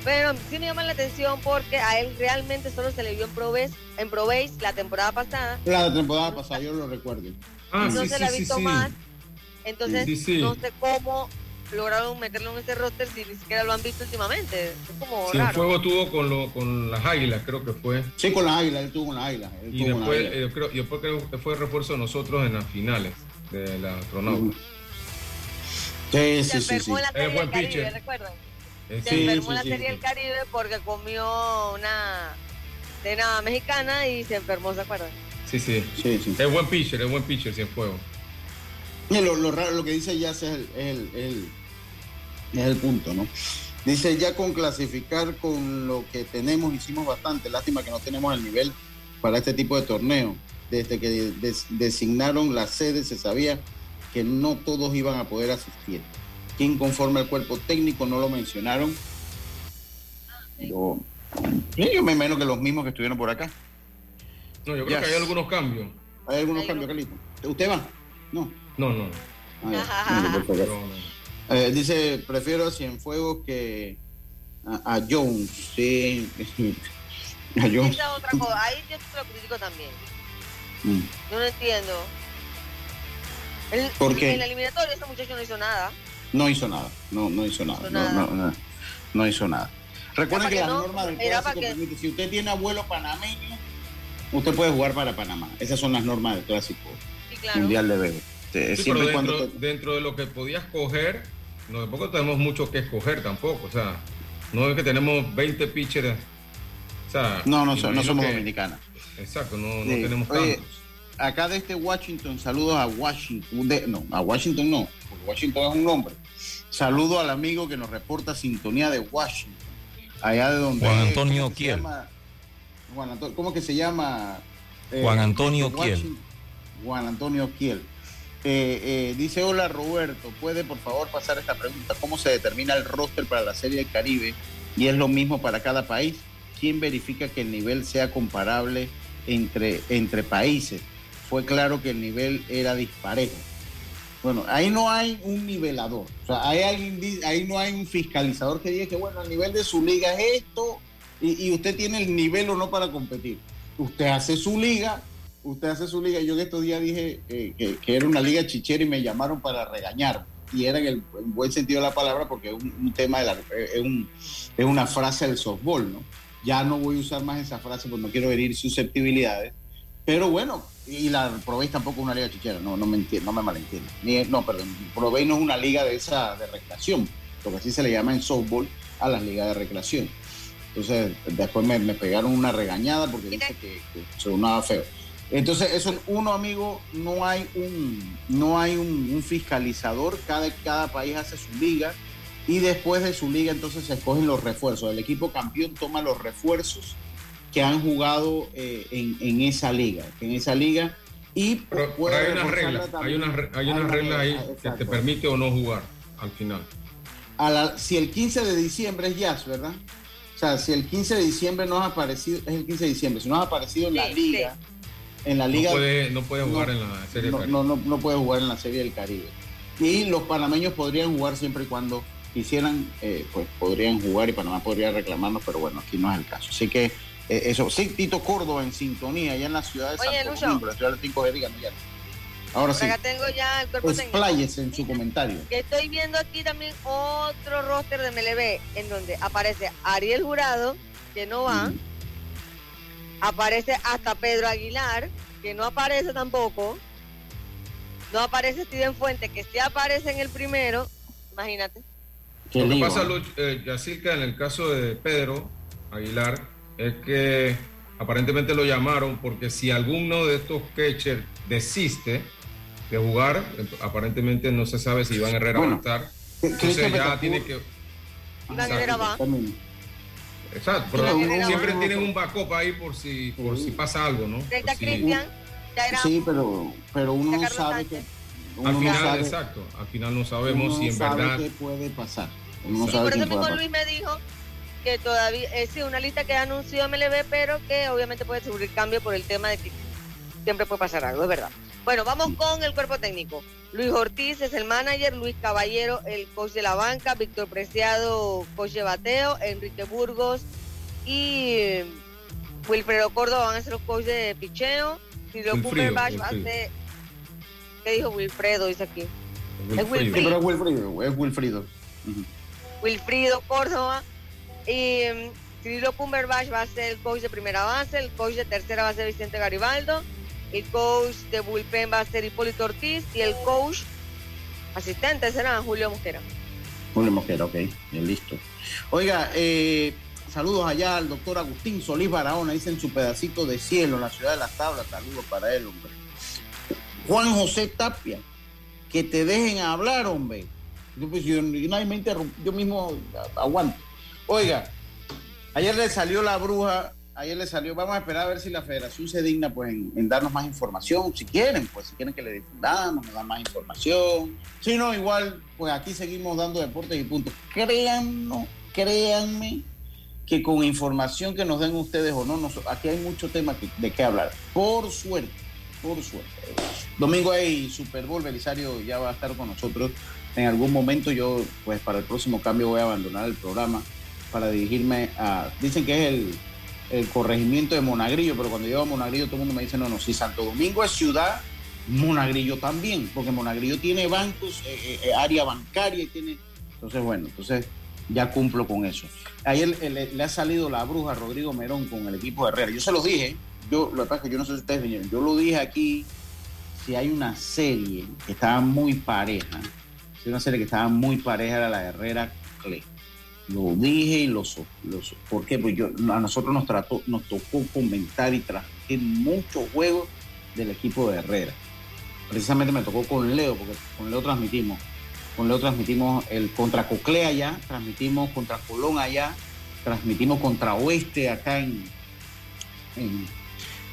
Pero sí me llama la atención porque a él realmente solo se le vio en Pro Base, en Pro Base la temporada pasada. La temporada pasada, yo lo recuerdo. Ah, no sí, se sí, la ha sí, visto sí. más. Entonces, Sí, sí. no sé cómo lograron meterlo en ese roster si ni siquiera lo han visto últimamente. Es como Sí, raro. fuego tuvo con, lo, con las águilas, creo que fue. Sí, con las águilas, él tuvo con las águilas. él Y tuvo después, águilas. eh, yo creo, yo creo que fue refuerzo de nosotros en las finales de la astronauta. Sí, se sí, sí, sí. enfermó en la Es buen Caribe, pitcher. ¿recuerdan? Eh, Se sí, enfermó sí, la sí, Serie sí. del Caribe porque comió una cena mexicana y se enfermó, ¿se acuerdan? Sí, sí. Sí, sí. Es buen pitcher, es buen pitcher, sin fuego. Y lo, lo raro, lo que dice ya es el, el- el- es el punto, ¿no? Dice ya con clasificar con lo que tenemos hicimos bastante. Lástima que no tenemos el nivel para este tipo de torneo. Desde que des- designaron la sede se sabía que no todos iban a poder asistir. ¿Quién conforma el cuerpo técnico? No lo mencionaron. Yo, yo me imagino que los mismos que estuvieron por acá. No, yo creo Yes. que hay algunos cambios. ¿Hay algunos Hay cambios, Carlito? ¿Usted va? No. No, no. Ah. No, no. Eh, dice, prefiero a Cienfuegos que a, a Jones. Sí. [LAUGHS] A Jones. Esa es otra cosa. Ahí yo te lo critico también. Mm. Yo no entiendo. El- ¿Por qué? En la eliminatoria ese muchacho no hizo nada. No hizo nada. No, no hizo nada. No, no, no, no hizo nada. Recuerden que la que no, norma del para que- permite, si usted tiene abuelo panameño, usted puede jugar para Panamá. Esas son las normas del clásico Sí, claro. mundial de. Eh, Sí, siempre pero y cuando dentro, te- dentro de lo que podías coger, no, tampoco tenemos mucho que escoger tampoco. O sea, no es que tenemos 20 pitchers. O sea, No, no, so- no somos que- dominicanas. Exacto, no, no tenemos Oye, tantos. acá de este Washington, saludos a Washington. de- no, a Washington no, porque Washington es un nombre. Saludo al amigo que nos reporta sintonía de Washington. Allá de donde. Juan Antonio ¿cómo que se Kiel. Juan Anto- ¿Cómo que se llama? Eh, Juan Antonio Kiel. Juan Antonio Kiel. Eh, eh, dice, hola Roberto, ¿puede por favor pasar esta pregunta? ¿Cómo se determina el roster para la Serie del Caribe? Y es lo mismo para cada país. ¿Quién verifica que el nivel sea comparable entre, entre países? Fue claro que el nivel era disparejo. Bueno, ahí no hay un nivelador. O sea, hay alguien, ahí no hay un fiscalizador que diga que, bueno, el nivel de su liga es esto y, y usted tiene el nivel o no para competir. Usted hace su liga, usted hace su liga. Yo en estos días dije eh, que, era una liga chichera y me llamaron para regañar. Y era en el buen sentido de la palabra porque es un, tema de la, es, un, es una frase del softball, ¿no? Ya no voy a usar más esa frase porque no quiero herir susceptibilidades. Pero bueno, y la Provey tampoco es una liga chichera, no, no me entiendo, no me malentiendo. no, perdón, Provey no es una liga de esa de recreación, lo que así se le llama en softball a las ligas de recreación. Entonces, después me, pegaron una regañada porque dice que, que sonaba feo. Entonces, eso uno, amigo, no hay un, no hay un, fiscalizador, cada, cada país hace su liga y después de su liga entonces se escogen los refuerzos. El equipo campeón toma los refuerzos que han jugado eh, en, esa liga, en esa liga y pero, hay una regla, hay una, hay una regla ahí que te permite o no jugar al final. si el 15 de diciembre es jazz, ¿verdad? O sea, si el 15 de diciembre no ha aparecido, es el 15 de diciembre, si no ha aparecido en la liga, en la liga. No puede, jugar en la Serie del Caribe. No, no, no, puede jugar en la Serie del Caribe. Y los panameños podrían jugar siempre y cuando quisieran, eh, pues podrían jugar y Panamá podría reclamarnos, pero bueno, aquí no es el caso. Así que eh, eso, sí, Tito Córdoba en sintonía, allá en la ciudad de Oye, Santo Domingo, la ciudad de Cinco de ya. Ahora sí. Acá tengo ya el cuerpo Expláyese en su comentario. Que estoy viendo aquí también otro roster de MLB en donde aparece Ariel Jurado, que no va. Aparece hasta Pedro Aguilar, que no aparece tampoco. No aparece Steven Fuente, que sí aparece en el primero. Imagínate. Lo que pasa, eh, Yacirca, en el caso de Pedro Aguilar, es que aparentemente lo llamaron porque si alguno de estos catchers desiste de jugar, aparentemente no se sabe si Iván Herrera va a estar. Entonces ya tiene que... Iván Herrera va. Exacto, pero siempre tienen un backup ahí por si, por si pasa algo, ¿no? Sí, pero, pero uno no sabe que. al final, exacto, al final no sabemos si en verdad. qué puede pasar. Uno por eso mismo Luis me dijo que todavía es sí, una lista que ha anunciado MLB, pero que obviamente puede sufrir cambio por el tema de que siempre puede pasar algo, es verdad. Bueno, vamos con el cuerpo técnico. Luis Ortiz es el manager, Luis Caballero el coach de la banca, Víctor Preciado coach de bateo, Enrique Burgos y Wilfredo Córdoba van a ser los coaches de picheo. Silvio Cumberbatch va a ser... ¿Qué dijo Wilfredo? Dice aquí. Es Wilfrido. es Wilfrido. Es Wilfrido. Wilfrido Córdoba. Y Cirilo um, Cumberbatch va a ser el coach de primera base, el coach de tercera va a ser Vicente Garibaldo el coach de bullpen va a ser Hipólito Ortiz y el coach asistente será Julio Mosquera. Julio Mosquera, ok, bien listo. Oiga, eh, saludos allá al doctor Agustín Solís Barahona, dice en su pedacito de cielo en la ciudad de las tablas, saludos para él, hombre. Juan José Tapia, que te dejen hablar, hombre. Yo, pues, yo, yo mismo aguanto. Oiga, ayer le salió la bruja ayer le salió, vamos a esperar a ver si la federación se digna pues en, darnos más información, si quieren, pues si quieren que le difundamos, nos dan más información. Si no, igual, pues aquí seguimos dando deportes y puntos. Créanme, créanme que con información que nos den ustedes o no, aquí hay mucho tema de qué hablar. Por suerte, por suerte. Domingo hay Super Bowl, Belisario ya va a estar con nosotros. En algún momento yo, pues para el próximo cambio voy a abandonar el programa para dirigirme a, dicen que es el corregimiento de Monagrillo, pero cuando llego a Monagrillo todo el mundo me dice, no, no, si Santo Domingo es ciudad, Monagrillo también, porque Monagrillo tiene bancos, eh, eh, eh, área bancaria y tiene... Entonces, bueno, entonces ya cumplo con eso. Ayer le, ha salido la bruja Rodrigo Merón con el equipo de Herrera. Yo se los dije, yo lo que pasa es que yo no sé si ustedes vinieron, yo lo dije aquí, si hay una serie que estaba muy pareja, si hay una serie que estaba muy pareja era la Herrera Cle lo dije y lo, lo ¿por qué? Pues yo, a nosotros nos, trató, nos tocó comentar y transmitir muchos juegos del equipo de Herrera. Precisamente me tocó con Leo, porque con Leo transmitimos. Con Leo transmitimos el contra Coclea allá, transmitimos contra Colón allá, transmitimos contra Oeste acá en, en,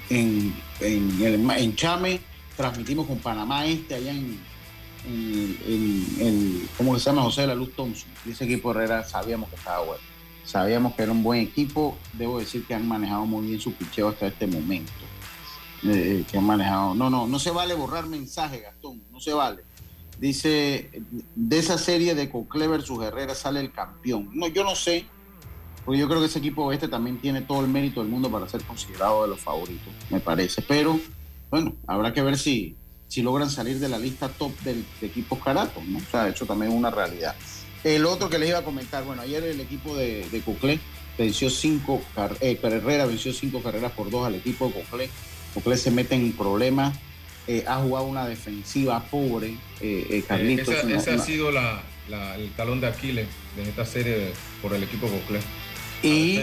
en, en, en Chame, transmitimos con Panamá Este allá en, en, ¿cómo se llama? José de la Luz Thompson. Y ese equipo Herrera sabíamos que estaba bueno. Sabíamos que era un buen equipo. Debo decir que han manejado muy bien su picheo hasta este momento. Eh, eh, que han manejado. No, no, no se vale borrar mensaje, Gastón. No se vale. Dice, de esa serie de Cocle versus Herrera sale el campeón. No, yo no sé, porque yo creo que ese equipo este también tiene todo el mérito del mundo para ser considerado de los favoritos, me parece. Pero bueno, habrá que ver si, si logran salir de la lista top del, de equipos caratos, ¿no? O sea, eso también es una realidad. El otro que les iba a comentar, bueno, ayer el equipo de, de Coclé venció cinco, eh, Herrera venció cinco carreras por dos al equipo de Coclé. Coclé se mete en problemas, eh, ha jugado una defensiva pobre, eh, eh Carlitos. ese, ha sido la, el talón de Aquiles de esta serie por el equipo Coclé. Y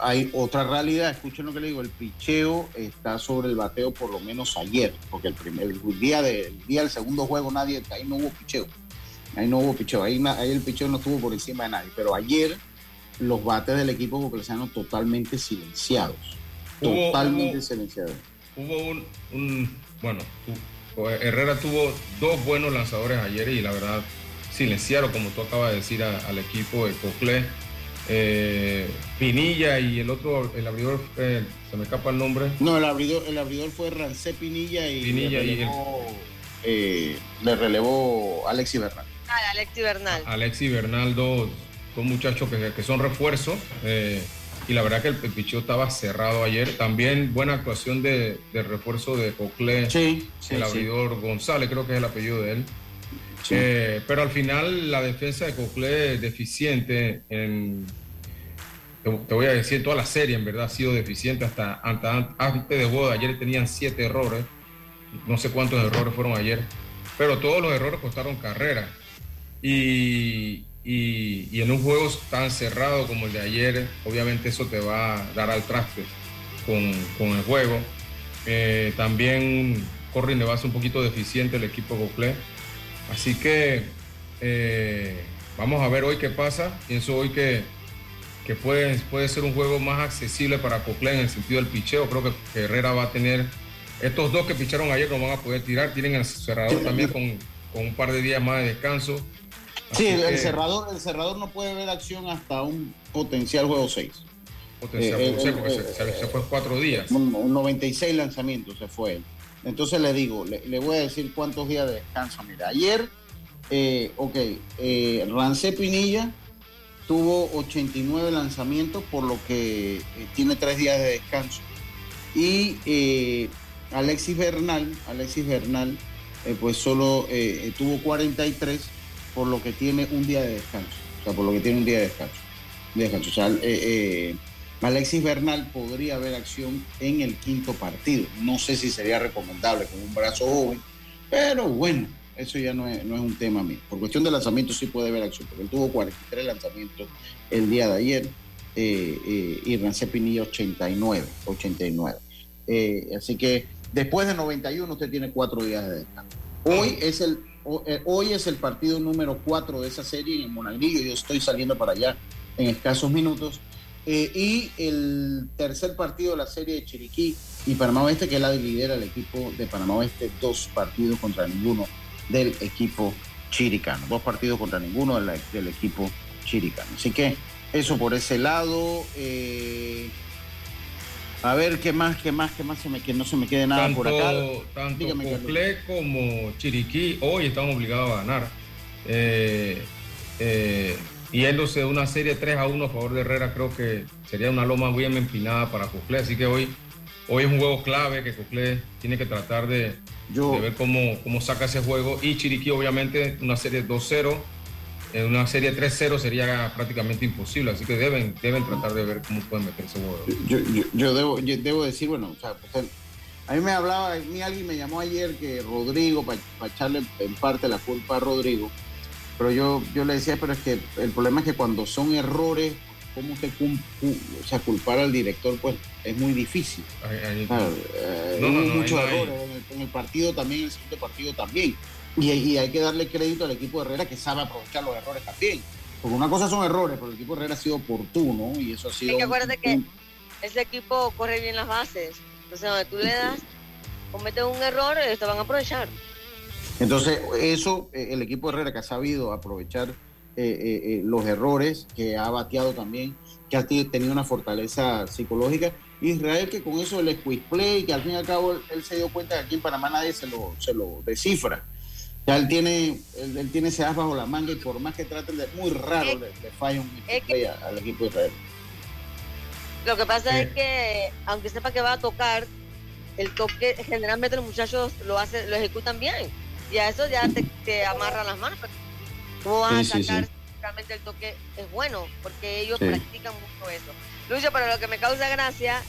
hay otra realidad, escuchen lo que le digo, el picheo está sobre el bateo por lo menos ayer, porque el primer día, del día del segundo juego nadie, ahí no hubo picheo Ahí no hubo picheo, ahí, el picheo no estuvo por encima de nadie. Pero ayer los bates del equipo coclesiano totalmente silenciados. totalmente silenciados. Hubo un, bueno, Herrera tuvo dos buenos lanzadores ayer y la verdad silenciaron, como tú acabas de decir, al equipo de Coclé. Eh, Pinilla y el otro, el abridor, eh, se me escapa el nombre. No, el abridor, el abridor fue Rancé Pinilla y, Pinilla le, relevó, y eh, le relevó Alexi Bernal. Ah, Alexi Bernal. Alexi Bernal, dos, muchachos que, son refuerzos. Eh, y la verdad que el, picheo estaba cerrado ayer. También buena actuación de, refuerzo de Coclé, sí, el abridor González, creo que es el apellido de él. Eh, pero al final la defensa de Coclé es deficiente en, te, voy a decir, toda la serie en verdad ha sido deficiente hasta, antes de boda. Ayer tenían siete errores, no sé cuántos errores fueron ayer, pero todos los errores costaron carrera. Y, y, en un juego tan cerrado como el de ayer, obviamente eso te va a dar al traste con, con el juego. Eh, también Corrin le va a ser un poquito deficiente el equipo Coclé. Así que eh, vamos a ver hoy qué pasa. Pienso hoy que, que puede, puede ser un juego más accesible para Coclé en el sentido del picheo. Creo que, Herrera va a tener. Estos dos que picharon ayer no van a poder tirar. Tienen el cerrador también con, con un par de días más de descanso. sí, el, cerrador, el cerrador no puede ver acción hasta un potencial juego 6. Potencial eh, juego 6 porque se, fue cuatro días. Un, 96 lanzamientos se fue. Entonces le digo, le, voy a decir cuántos días de descanso. Mira, ayer, eh, ok, eh, Pinilla tuvo 89 lanzamientos, por lo que eh, tiene tres días de descanso. Y eh, Alexis Bernal, Alexis Bernal, pues solo tuvo 43, por lo que tiene un día de descanso. O sea, por lo que tiene un día de descanso. De descanso. O sea, Alexis Bernal podría haber acción en el quinto partido. No sé si sería recomendable con un brazo joven, pero bueno, eso ya no es, no es un tema mío. Por cuestión de lanzamiento sí puede haber acción, porque él tuvo 43 lanzamientos el día de ayer eh, eh, y Rancé Pinilla 89. 89. Eh, así que después de 91 usted tiene cuatro días de descanso. Hoy es el, hoy es el partido número 4 de esa serie en Monagrillo. Yo estoy saliendo para allá en escasos minutos eh, y el tercer partido de la serie de Chiriquí y Panamá Oeste, que es la lidera el equipo de Panamá Oeste, dos partidos contra ninguno del equipo chiricano. Dos partidos contra ninguno del, equipo chiricano. Así que eso por ese lado. Eh, a ver qué más, qué más, qué más, se me, que no se me quede nada por acá. Tanto Cocle como Chiriquí hoy están obligados a ganar. Eh, yéndose de una serie 3 a 1 a favor de Herrera, creo que sería una loma muy empinada para Coclé. Así que hoy, hoy es un juego clave que Coclé tiene que tratar de, ver cómo, cómo saca ese juego. Y Chiriquí, obviamente, una serie 2-0. En una serie 3-0 sería prácticamente imposible, así que deben, deben tratar de ver cómo pueden meter ese juego. Yo, yo, debo, debo decir, bueno, o sea, pues, a mí me hablaba, a mí alguien me llamó ayer que Rodrigo, para echarle en parte la culpa a Rodrigo, pero yo, yo le decía, pero es que el problema es que cuando son errores, ¿cómo usted o sea, culpar al director? Pues es muy difícil. Hay, muchos errores en el, partido también, en el segundo partido también. Y, hay que darle crédito al equipo de Herrera que sabe aprovechar los errores también. Porque una cosa son errores, pero el equipo de Herrera ha sido oportuno y eso ha sido. Hay que acuérdate que ese equipo corre bien las bases. Entonces, donde tú le das, comete un error, ellos te van a aprovechar. Entonces, eso, eh, el equipo Herrera que ha sabido aprovechar eh, eh, los errores, que ha bateado también, que ha tenido una fortaleza psicológica. Israel que con eso el squeeze play, que al fin y al cabo él, se dio cuenta que aquí en Panamá nadie se lo, se lo descifra. Ya él tiene, él, tiene ese as bajo la manga y por más que traten de, muy raro le, falla un play al equipo de Israel. Lo que pasa es que, aunque sepa que va a tocar, el toque, generalmente los muchachos lo hacen, lo ejecutan bien. Y a eso ya te, te amarran las manos. ¿Cómo vas a sacar realmente el toque? Es bueno, porque ellos practican mucho eso. Lucho, pero lo que me causa gracia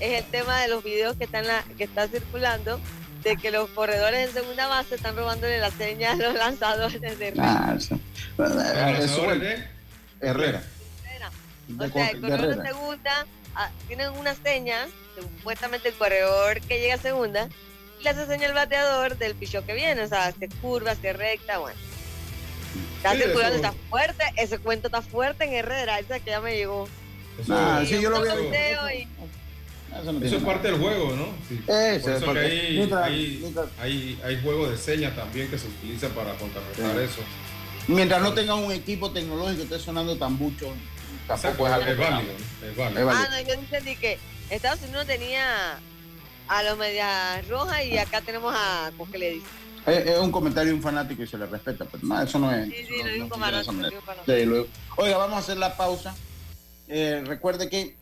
es el tema de los videos que están la, que está circulando de que los corredores en segunda base están robándole la seña a los lanzadores de ah, eso. Herrera. Herrera. O sea, el corredor de, segunda ah, tienen unas señas, supuestamente el corredor que llega a segunda, le hace seña al bateador del pichón que viene, o sea, se curva, se recta, bueno. Está circulando, está fuerte, ese cuento está fuerte en Herrera, esa que ya me llegó. ah, sí, yo lo vi. Eso, es parte del juego, ¿no? Sí. eso que hay, hay, hay, juego de señas también que se utiliza para contrarrestar eso. Mientras no tengan un equipo tecnológico esté sonando tan mucho, tampoco es algo es válido, es válido. Ah, no, yo entendí que Estados Unidos tenía a los medias rojas y acá tenemos a ¿cómo que le dice? Es, un comentario de un fanático y se le respeta, pero no, eso no es. Sí, sí, lo dijo no, Oiga, vamos a hacer la pausa. Eh, recuerde que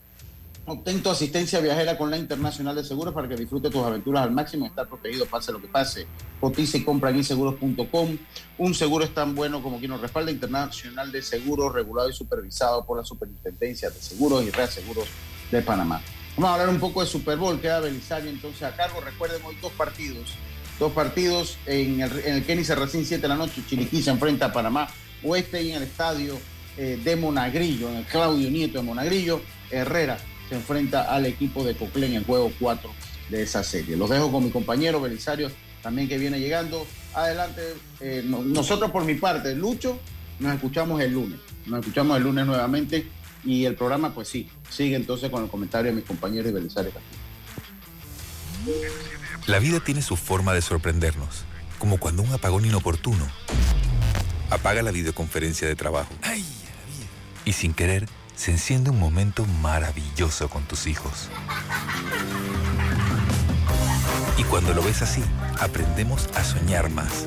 Obtén tu asistencia viajera con la Internacional de Seguros para que disfrute tus aventuras al máximo y estar protegido pase lo que pase. Cotiza y compra en inseguros.com. Un seguro es tan bueno como quien nos respalda. Internacional de Seguros, regulado y supervisado por la Superintendencia de Seguros y Reaseguros de Panamá. Vamos a hablar un poco de Super Bowl. Queda Belisario entonces a cargo. Recuerden hoy dos partidos. Dos partidos en el, en el Kenny Serracín 7 de la noche. Chiriquí se enfrenta a Panamá Oeste y en el estadio eh, de Monagrillo, en el Claudio Nieto de Monagrillo. Herrera se enfrenta al equipo de Coclé en el juego 4 de esa serie. Los dejo con mi compañero Belisario, también que viene llegando. Adelante, eh, nosotros por mi parte, Lucho, nos escuchamos el lunes. Nos escuchamos el lunes nuevamente y el programa, pues sí, sigue entonces con el comentario de mis compañeros y Belisario La vida tiene su forma de sorprendernos, como cuando un apagón inoportuno apaga la videoconferencia de trabajo. Y sin querer, se enciende un momento maravilloso con tus hijos. Y cuando lo ves así, aprendemos a soñar más,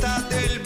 Del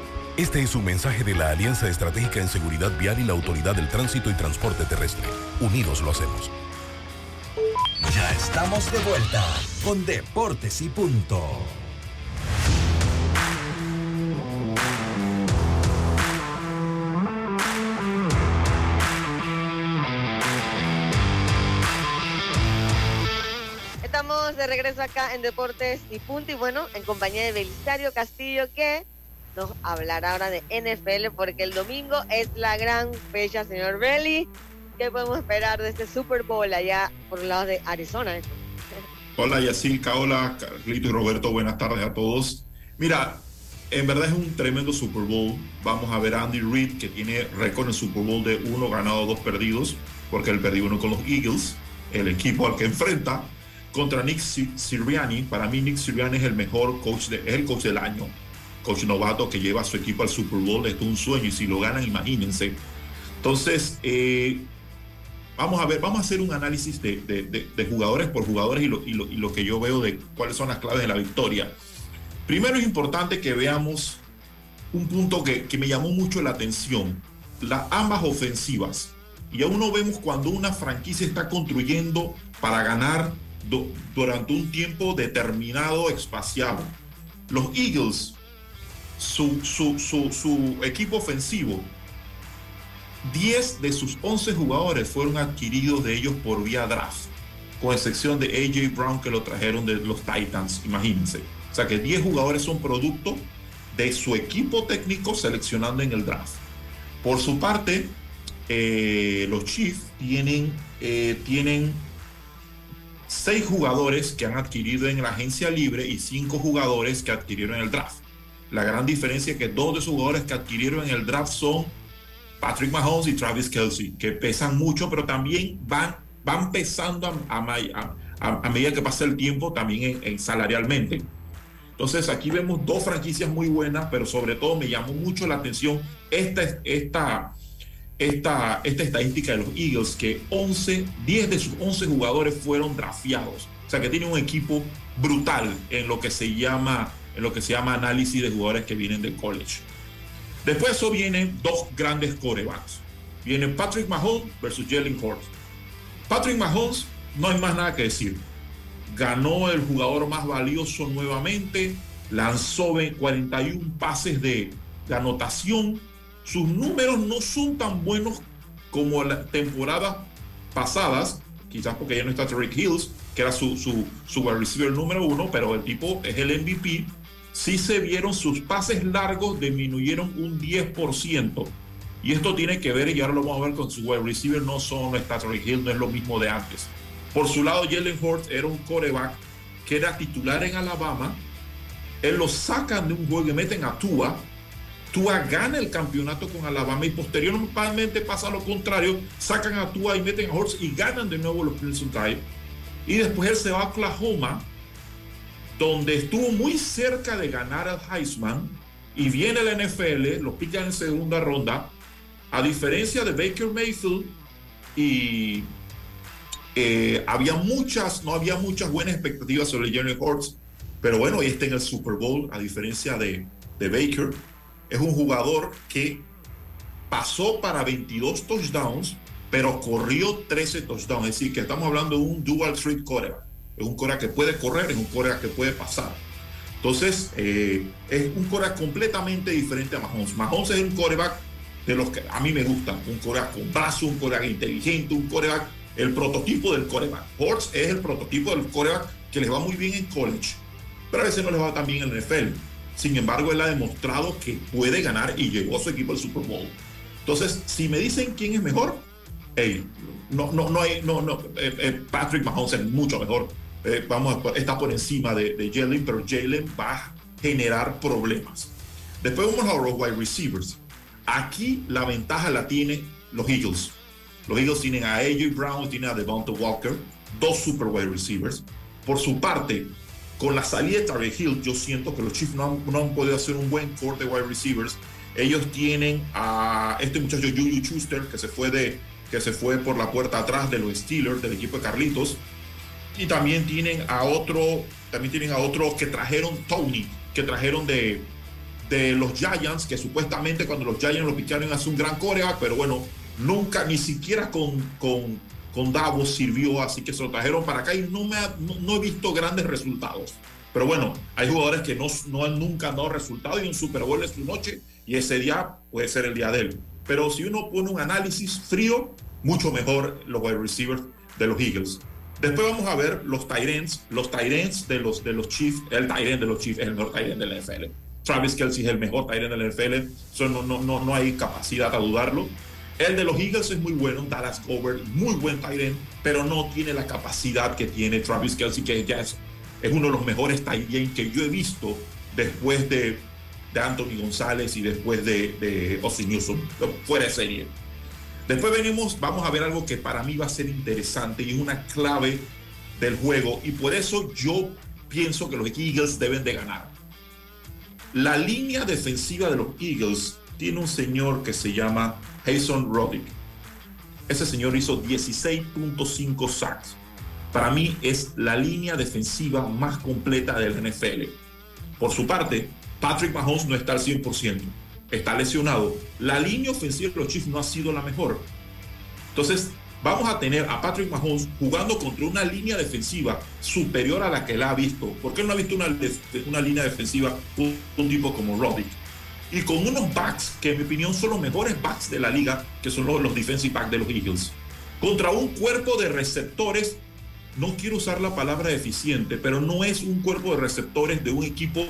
Este es un mensaje de la Alianza Estratégica en Seguridad Vial y la Autoridad del Tránsito y Transporte Terrestre. Unidos lo hacemos. Ya estamos de vuelta con Deportes y Punto. Estamos de regreso acá en Deportes y Punto y bueno, en compañía de Belisario Castillo que nos hablará ahora de NFL porque el domingo es la gran fecha, señor Belly. ¿Qué podemos esperar de este Super Bowl allá por el lado de Arizona? Hola Yacilca, hola Carlito y Roberto, buenas tardes a todos. Mira, en verdad es un tremendo Super Bowl. Vamos a ver a Andy Reid, que tiene récord en Super Bowl de uno ganado, dos perdidos, porque él perdió uno con los Eagles, el equipo al que enfrenta, contra Nick Sirianni. Para mí Nick Sirianni es el mejor coach, de, es el coach del año. Coach novato que lleva a su equipo al Super Bowl, esto es un sueño y si lo ganan, imagínense. Entonces, eh, vamos a ver, vamos a hacer un análisis de, jugadores por jugadores y lo, que yo veo de cuáles son las claves de la victoria. Primero es importante que veamos un punto que, me llamó mucho la atención, las ambas ofensivas. Y aún no vemos cuando una franquicia está construyendo para ganar durante un tiempo determinado, espaciado. Los Eagles, su, su equipo ofensivo 10 de sus 11 jugadores fueron adquiridos de ellos por vía draft, con excepción de AJ Brown que lo trajeron de los Titans, imagínense. O sea que 10 jugadores son producto de su equipo técnico seleccionando en el draft. Por su parte, eh, los Chiefs tienen, eh, tienen 6 jugadores que han adquirido en la agencia libre y 5 jugadores que adquirieron en el draft. La gran diferencia es que dos de esos jugadores que adquirieron en el draft son Patrick Mahomes y Travis Kelsey, que pesan mucho, pero también van, van pesando a, medida que pasa el tiempo también en, salarialmente. Entonces aquí vemos dos franquicias muy buenas, pero sobre todo me llamó mucho la atención esta, esta, esta, esta estadística de los Eagles, que 11, 10 de sus 11 jugadores fueron drafteados. O sea que tiene un equipo brutal en lo que se llama, en lo que se llama análisis de jugadores que vienen del college. Después eso vienen dos grandes corebacks. Viene Patrick Mahomes versus Jalen Hurts. Patrick Mahomes, no hay más nada que decir. Ganó el jugador más valioso nuevamente, lanzó 41 pases de, anotación. Sus números no son tan buenos como las temporadas pasadas, quizás porque ya no está Tariq Hills, que era su, su, su receiver número uno, pero el tipo es el MVP sí se vieron sus pases largos disminuyeron un 10%. Y esto tiene que ver, y ahora lo vamos a ver con su wide receiver, no son Statry Hill, no es lo mismo de antes. Por su lado, Jalen Hurts era un coreback que era titular en Alabama. Él lo sacan de un juego y meten a Tua. Tua gana el campeonato con Alabama y posteriormente pasa lo contrario. Sacan a Tua y meten a Hurts y ganan de nuevo los Crimson Tide. Y después él se va a Oklahoma donde estuvo muy cerca de ganar al Heisman y viene el NFL, lo pican en segunda ronda, a diferencia de Baker Mayfield y eh, había muchas, no había muchas buenas expectativas sobre Jeremy Hurts, pero bueno, hoy está en el Super Bowl, a diferencia de, de Baker, es un jugador que pasó para 22 touchdowns, pero corrió 13 touchdowns, es decir, que estamos hablando de un dual threat quarterback es un Cora que puede correr, es un Cora que puede pasar. Entonces, eh, es un Cora completamente diferente a Mahomes. Mahomes es un coreback de los que a mí me gustan. Un coreback con brazo, un coreback inteligente, un coreback, el prototipo del coreback. Hortz es el prototipo del coreback que les va muy bien en college, pero a veces no les va tan bien en el NFL. Sin embargo, él ha demostrado que puede ganar y llevó a su equipo al Super Bowl. Entonces, si me dicen quién es mejor, hey, no, no, no hay, no, no, eh, eh, Patrick Mahomes es mucho mejor eh, vamos, está por encima de, Jalen, pero Jalen va a generar problemas. Después vamos a los wide receivers. Aquí la ventaja la tiene los Eagles. Los Eagles tienen a AJ Brown tienen a Devonta Walker, dos super wide receivers. Por su parte, con la salida de Tarek Hill, yo siento que los Chiefs no han, no podido hacer un buen core de wide receivers. Ellos tienen a este muchacho Juju Schuster que se fue de que se fue por la puerta atrás de los Steelers del equipo de Carlitos y también tienen a otro también tienen a otro que trajeron Tony que trajeron de de los Giants, que supuestamente cuando los Giants lo picharon hace un gran coreback, pero bueno, nunca, ni siquiera con, con, con Davos sirvió, así que se lo trajeron para acá y no, me no, he visto grandes resultados. Pero bueno, hay jugadores que no, no han nunca dado resultados y un Super Bowl es su noche y ese día puede ser el día de él. Pero si uno pone un análisis frío, mucho mejor los wide receivers de los Eagles. Después vamos a ver los Tyrants, los Tyrants de los, de los Chiefs, el Tyrant de los Chiefs es el mejor Tyrant de la NFL Travis Kelsey es el mejor tight end del NFL, eso no, no, no, no hay capacidad a dudarlo. El de los Eagles es muy bueno, Dallas Covert, muy buen end, pero no tiene la capacidad que tiene Travis Kelsey, que ya es, es uno de los mejores end que yo he visto después de, de Anthony González y después de, de Newsom, fuera de serie. Después venimos, vamos a ver algo que para mí va a ser interesante y es una clave del juego y por eso yo pienso que los Eagles deben de ganar. La línea defensiva de los Eagles tiene un señor que se llama Jason Roddick. Ese señor hizo 16.5 sacks. Para mí es la línea defensiva más completa del NFL. Por su parte, Patrick Mahomes no está al 100%. Está lesionado. La línea ofensiva de los Chiefs no ha sido la mejor. Entonces, vamos a tener a Patrick Mahomes jugando contra una línea defensiva superior a la que él ha visto. porque él no ha visto una, una línea defensiva un, un tipo como Roddick? Y con unos backs que en mi opinión son los mejores backs de la liga, que son los, los defensive backs de los Eagles. Contra un cuerpo de receptores, no quiero usar la palabra eficiente, pero no es un cuerpo de receptores de un equipo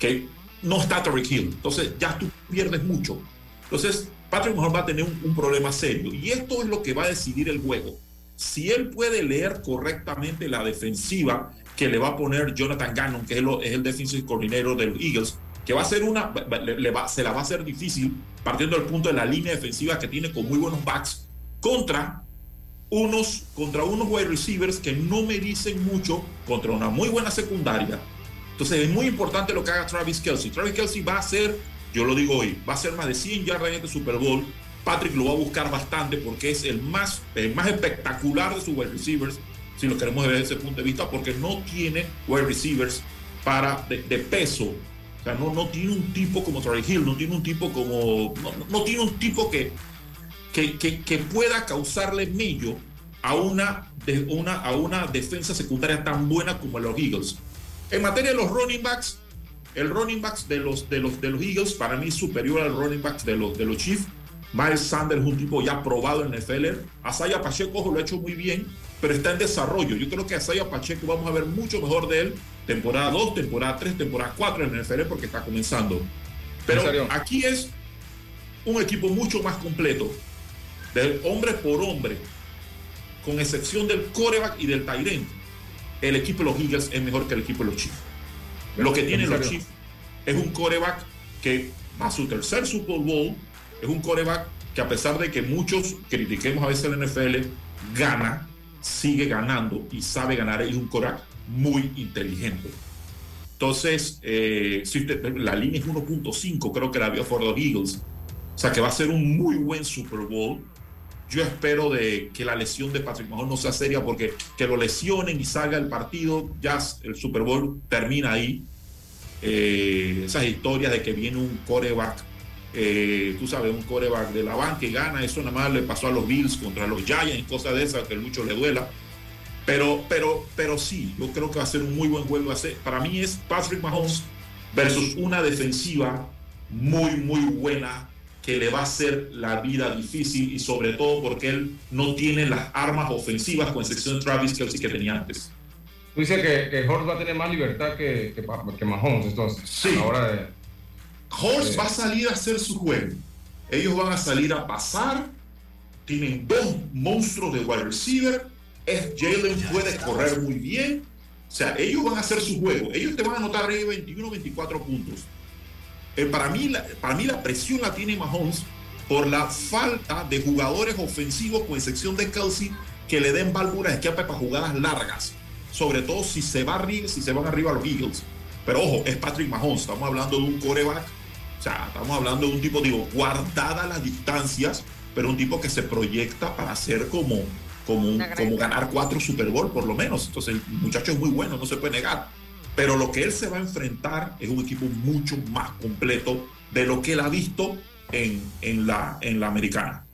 que no está Tariq Hill. Entonces ya tú pierdes mucho. Entonces, Patrick Mahomes va a tener un, problema serio. Y esto es lo que va a decidir el juego. Si él puede leer correctamente la defensiva que le va a poner Jonathan Gannon, que es, el defensive coordinator de los Eagles, que va a ser una, le, se la va a hacer difícil partiendo del punto de la línea defensiva que tiene con muy buenos backs contra unos, contra unos wide receivers que no me dicen mucho contra una muy buena secundaria. Entonces es muy importante lo que haga Travis Kelsey. Travis Kelsey va a ser yo lo digo hoy, va a ser más de 100 yardas en este Super Bowl. Patrick lo va a buscar bastante porque es el más, el más espectacular de sus wide receivers, si lo queremos ver desde ese punto de vista, porque no tiene wide receivers para, de, peso. O sea, no, no tiene un tipo como Troy Hill, no tiene un tipo como. No, tiene un tipo que, que, que, pueda causarle mello a una, de, una, a una defensa secundaria tan buena como los Eagles. En materia de los running backs, el running backs de los, de los, de los Eagles para mí es superior al running backs de los, de los Chiefs. Miles Sanders es un tipo ya probado en el NFL. Asaya Pacheco lo ha hecho muy bien, pero está en desarrollo. Yo creo que Asaya Pacheco vamos a ver mucho mejor de él temporada 2, temporada 3, temporada 4 en el NFL porque está comenzando. Pero aquí es un equipo mucho más completo, del hombre por hombre, con excepción del coreback y del tight El equipo de los Eagles es mejor que el equipo de los Chiefs. Lo que tienen los Chiefs es un coreback que a su tercer Super Bowl es un coreback que a pesar de que muchos critiquemos a veces el NFL, gana, sigue ganando y sabe ganar. Es un coreback muy inteligente. Entonces, eh, si la línea es 1.5, creo que la vio for the Eagles. O sea que va a ser un muy buen Super Bowl. Yo espero de que la lesión de Patrick Mahomes no sea seria porque que lo lesionen y salga el partido, ya el Super Bowl termina ahí. Eh, esas historias de que viene un coreback, eh, tú sabes, un coreback de la banca y gana, eso nada más le pasó a los Bills contra los Giants cosas de esas que mucho le duela. Pero, pero, pero sí, yo creo que va a ser un muy buen juego. Para mí es Patrick Mahomes versus una defensiva muy, muy buena que le va a hacer la vida difícil y sobre todo porque él no tiene las armas ofensivas con excepción de Travis Kelsey que tenía antes. Tú dices que, que Horst va a tener más libertad que, que, que Mahomes, entonces. Sí. Ahora de, Horst va a salir a hacer su juego. Ellos van a salir a pasar. Tienen dos monstruos de wide receiver. Es Jalen puede correr muy bien. O sea, ellos van a hacer su juego. Ellos te van a anotar ahí 21, 24 puntos. Eh, para, mí, la, para mí la presión la tiene Mahomes por la falta de jugadores ofensivos, con excepción de Kelsey, que le den válvulas de escape para jugadas largas. Sobre todo si se va arriba, si se van arriba los Eagles. Pero ojo, es Patrick Mahomes. Estamos hablando de un coreback. O sea, estamos hablando de un tipo, digo, guardada las distancias, pero un tipo que se proyecta para ser como, como, como ganar cuatro Super Bowl por lo menos. Entonces el muchacho es muy bueno, no se puede negar. Pero lo que él se va a enfrentar es un equipo mucho más completo de lo que él ha visto en, en, la, en la americana.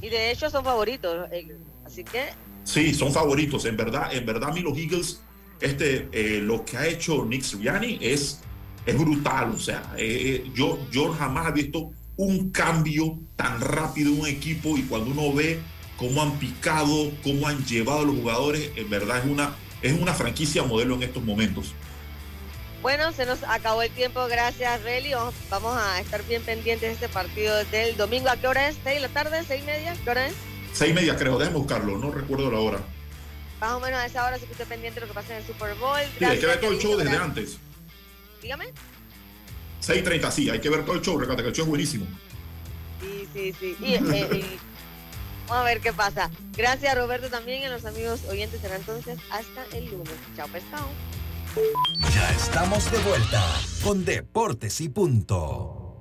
Y de hecho son favoritos, eh, así que... Sí, son favoritos. En verdad, en verdad, mí los Eagles, este, eh, lo que ha hecho Nick Sirianni es, es brutal. O sea, eh, yo, yo jamás he visto un cambio tan rápido en un equipo y cuando uno ve cómo han picado, cómo han llevado a los jugadores, en verdad es una, es una franquicia modelo en estos momentos. Bueno, se nos acabó el tiempo, gracias Relio. Vamos a estar bien pendientes de este partido del domingo. ¿A qué hora es? ¿Seis de la tarde? ¿Seis y media? ¿Qué hora es? Seis y media creo, déjame buscarlo, no recuerdo la hora. Más o menos a esa hora se que esté pendiente de lo que pasa en el Super Bowl. Sí, hay que ver todo el show desde antes. Dígame. 6.30, sí, hay que ver todo el show, recuerda que el show es buenísimo. Sí, sí, sí. Y, eh, vamos a ver qué pasa. Gracias Roberto también y a los amigos oyentes. Será entonces hasta el lunes. Chao, pescado. Ya estamos de vuelta con Deportes y Punto.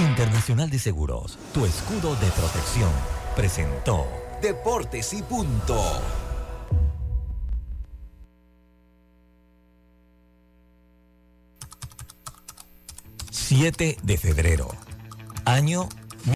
Internacional de Seguros, tu escudo de protección, presentó Deportes y Punto. 7 de febrero, año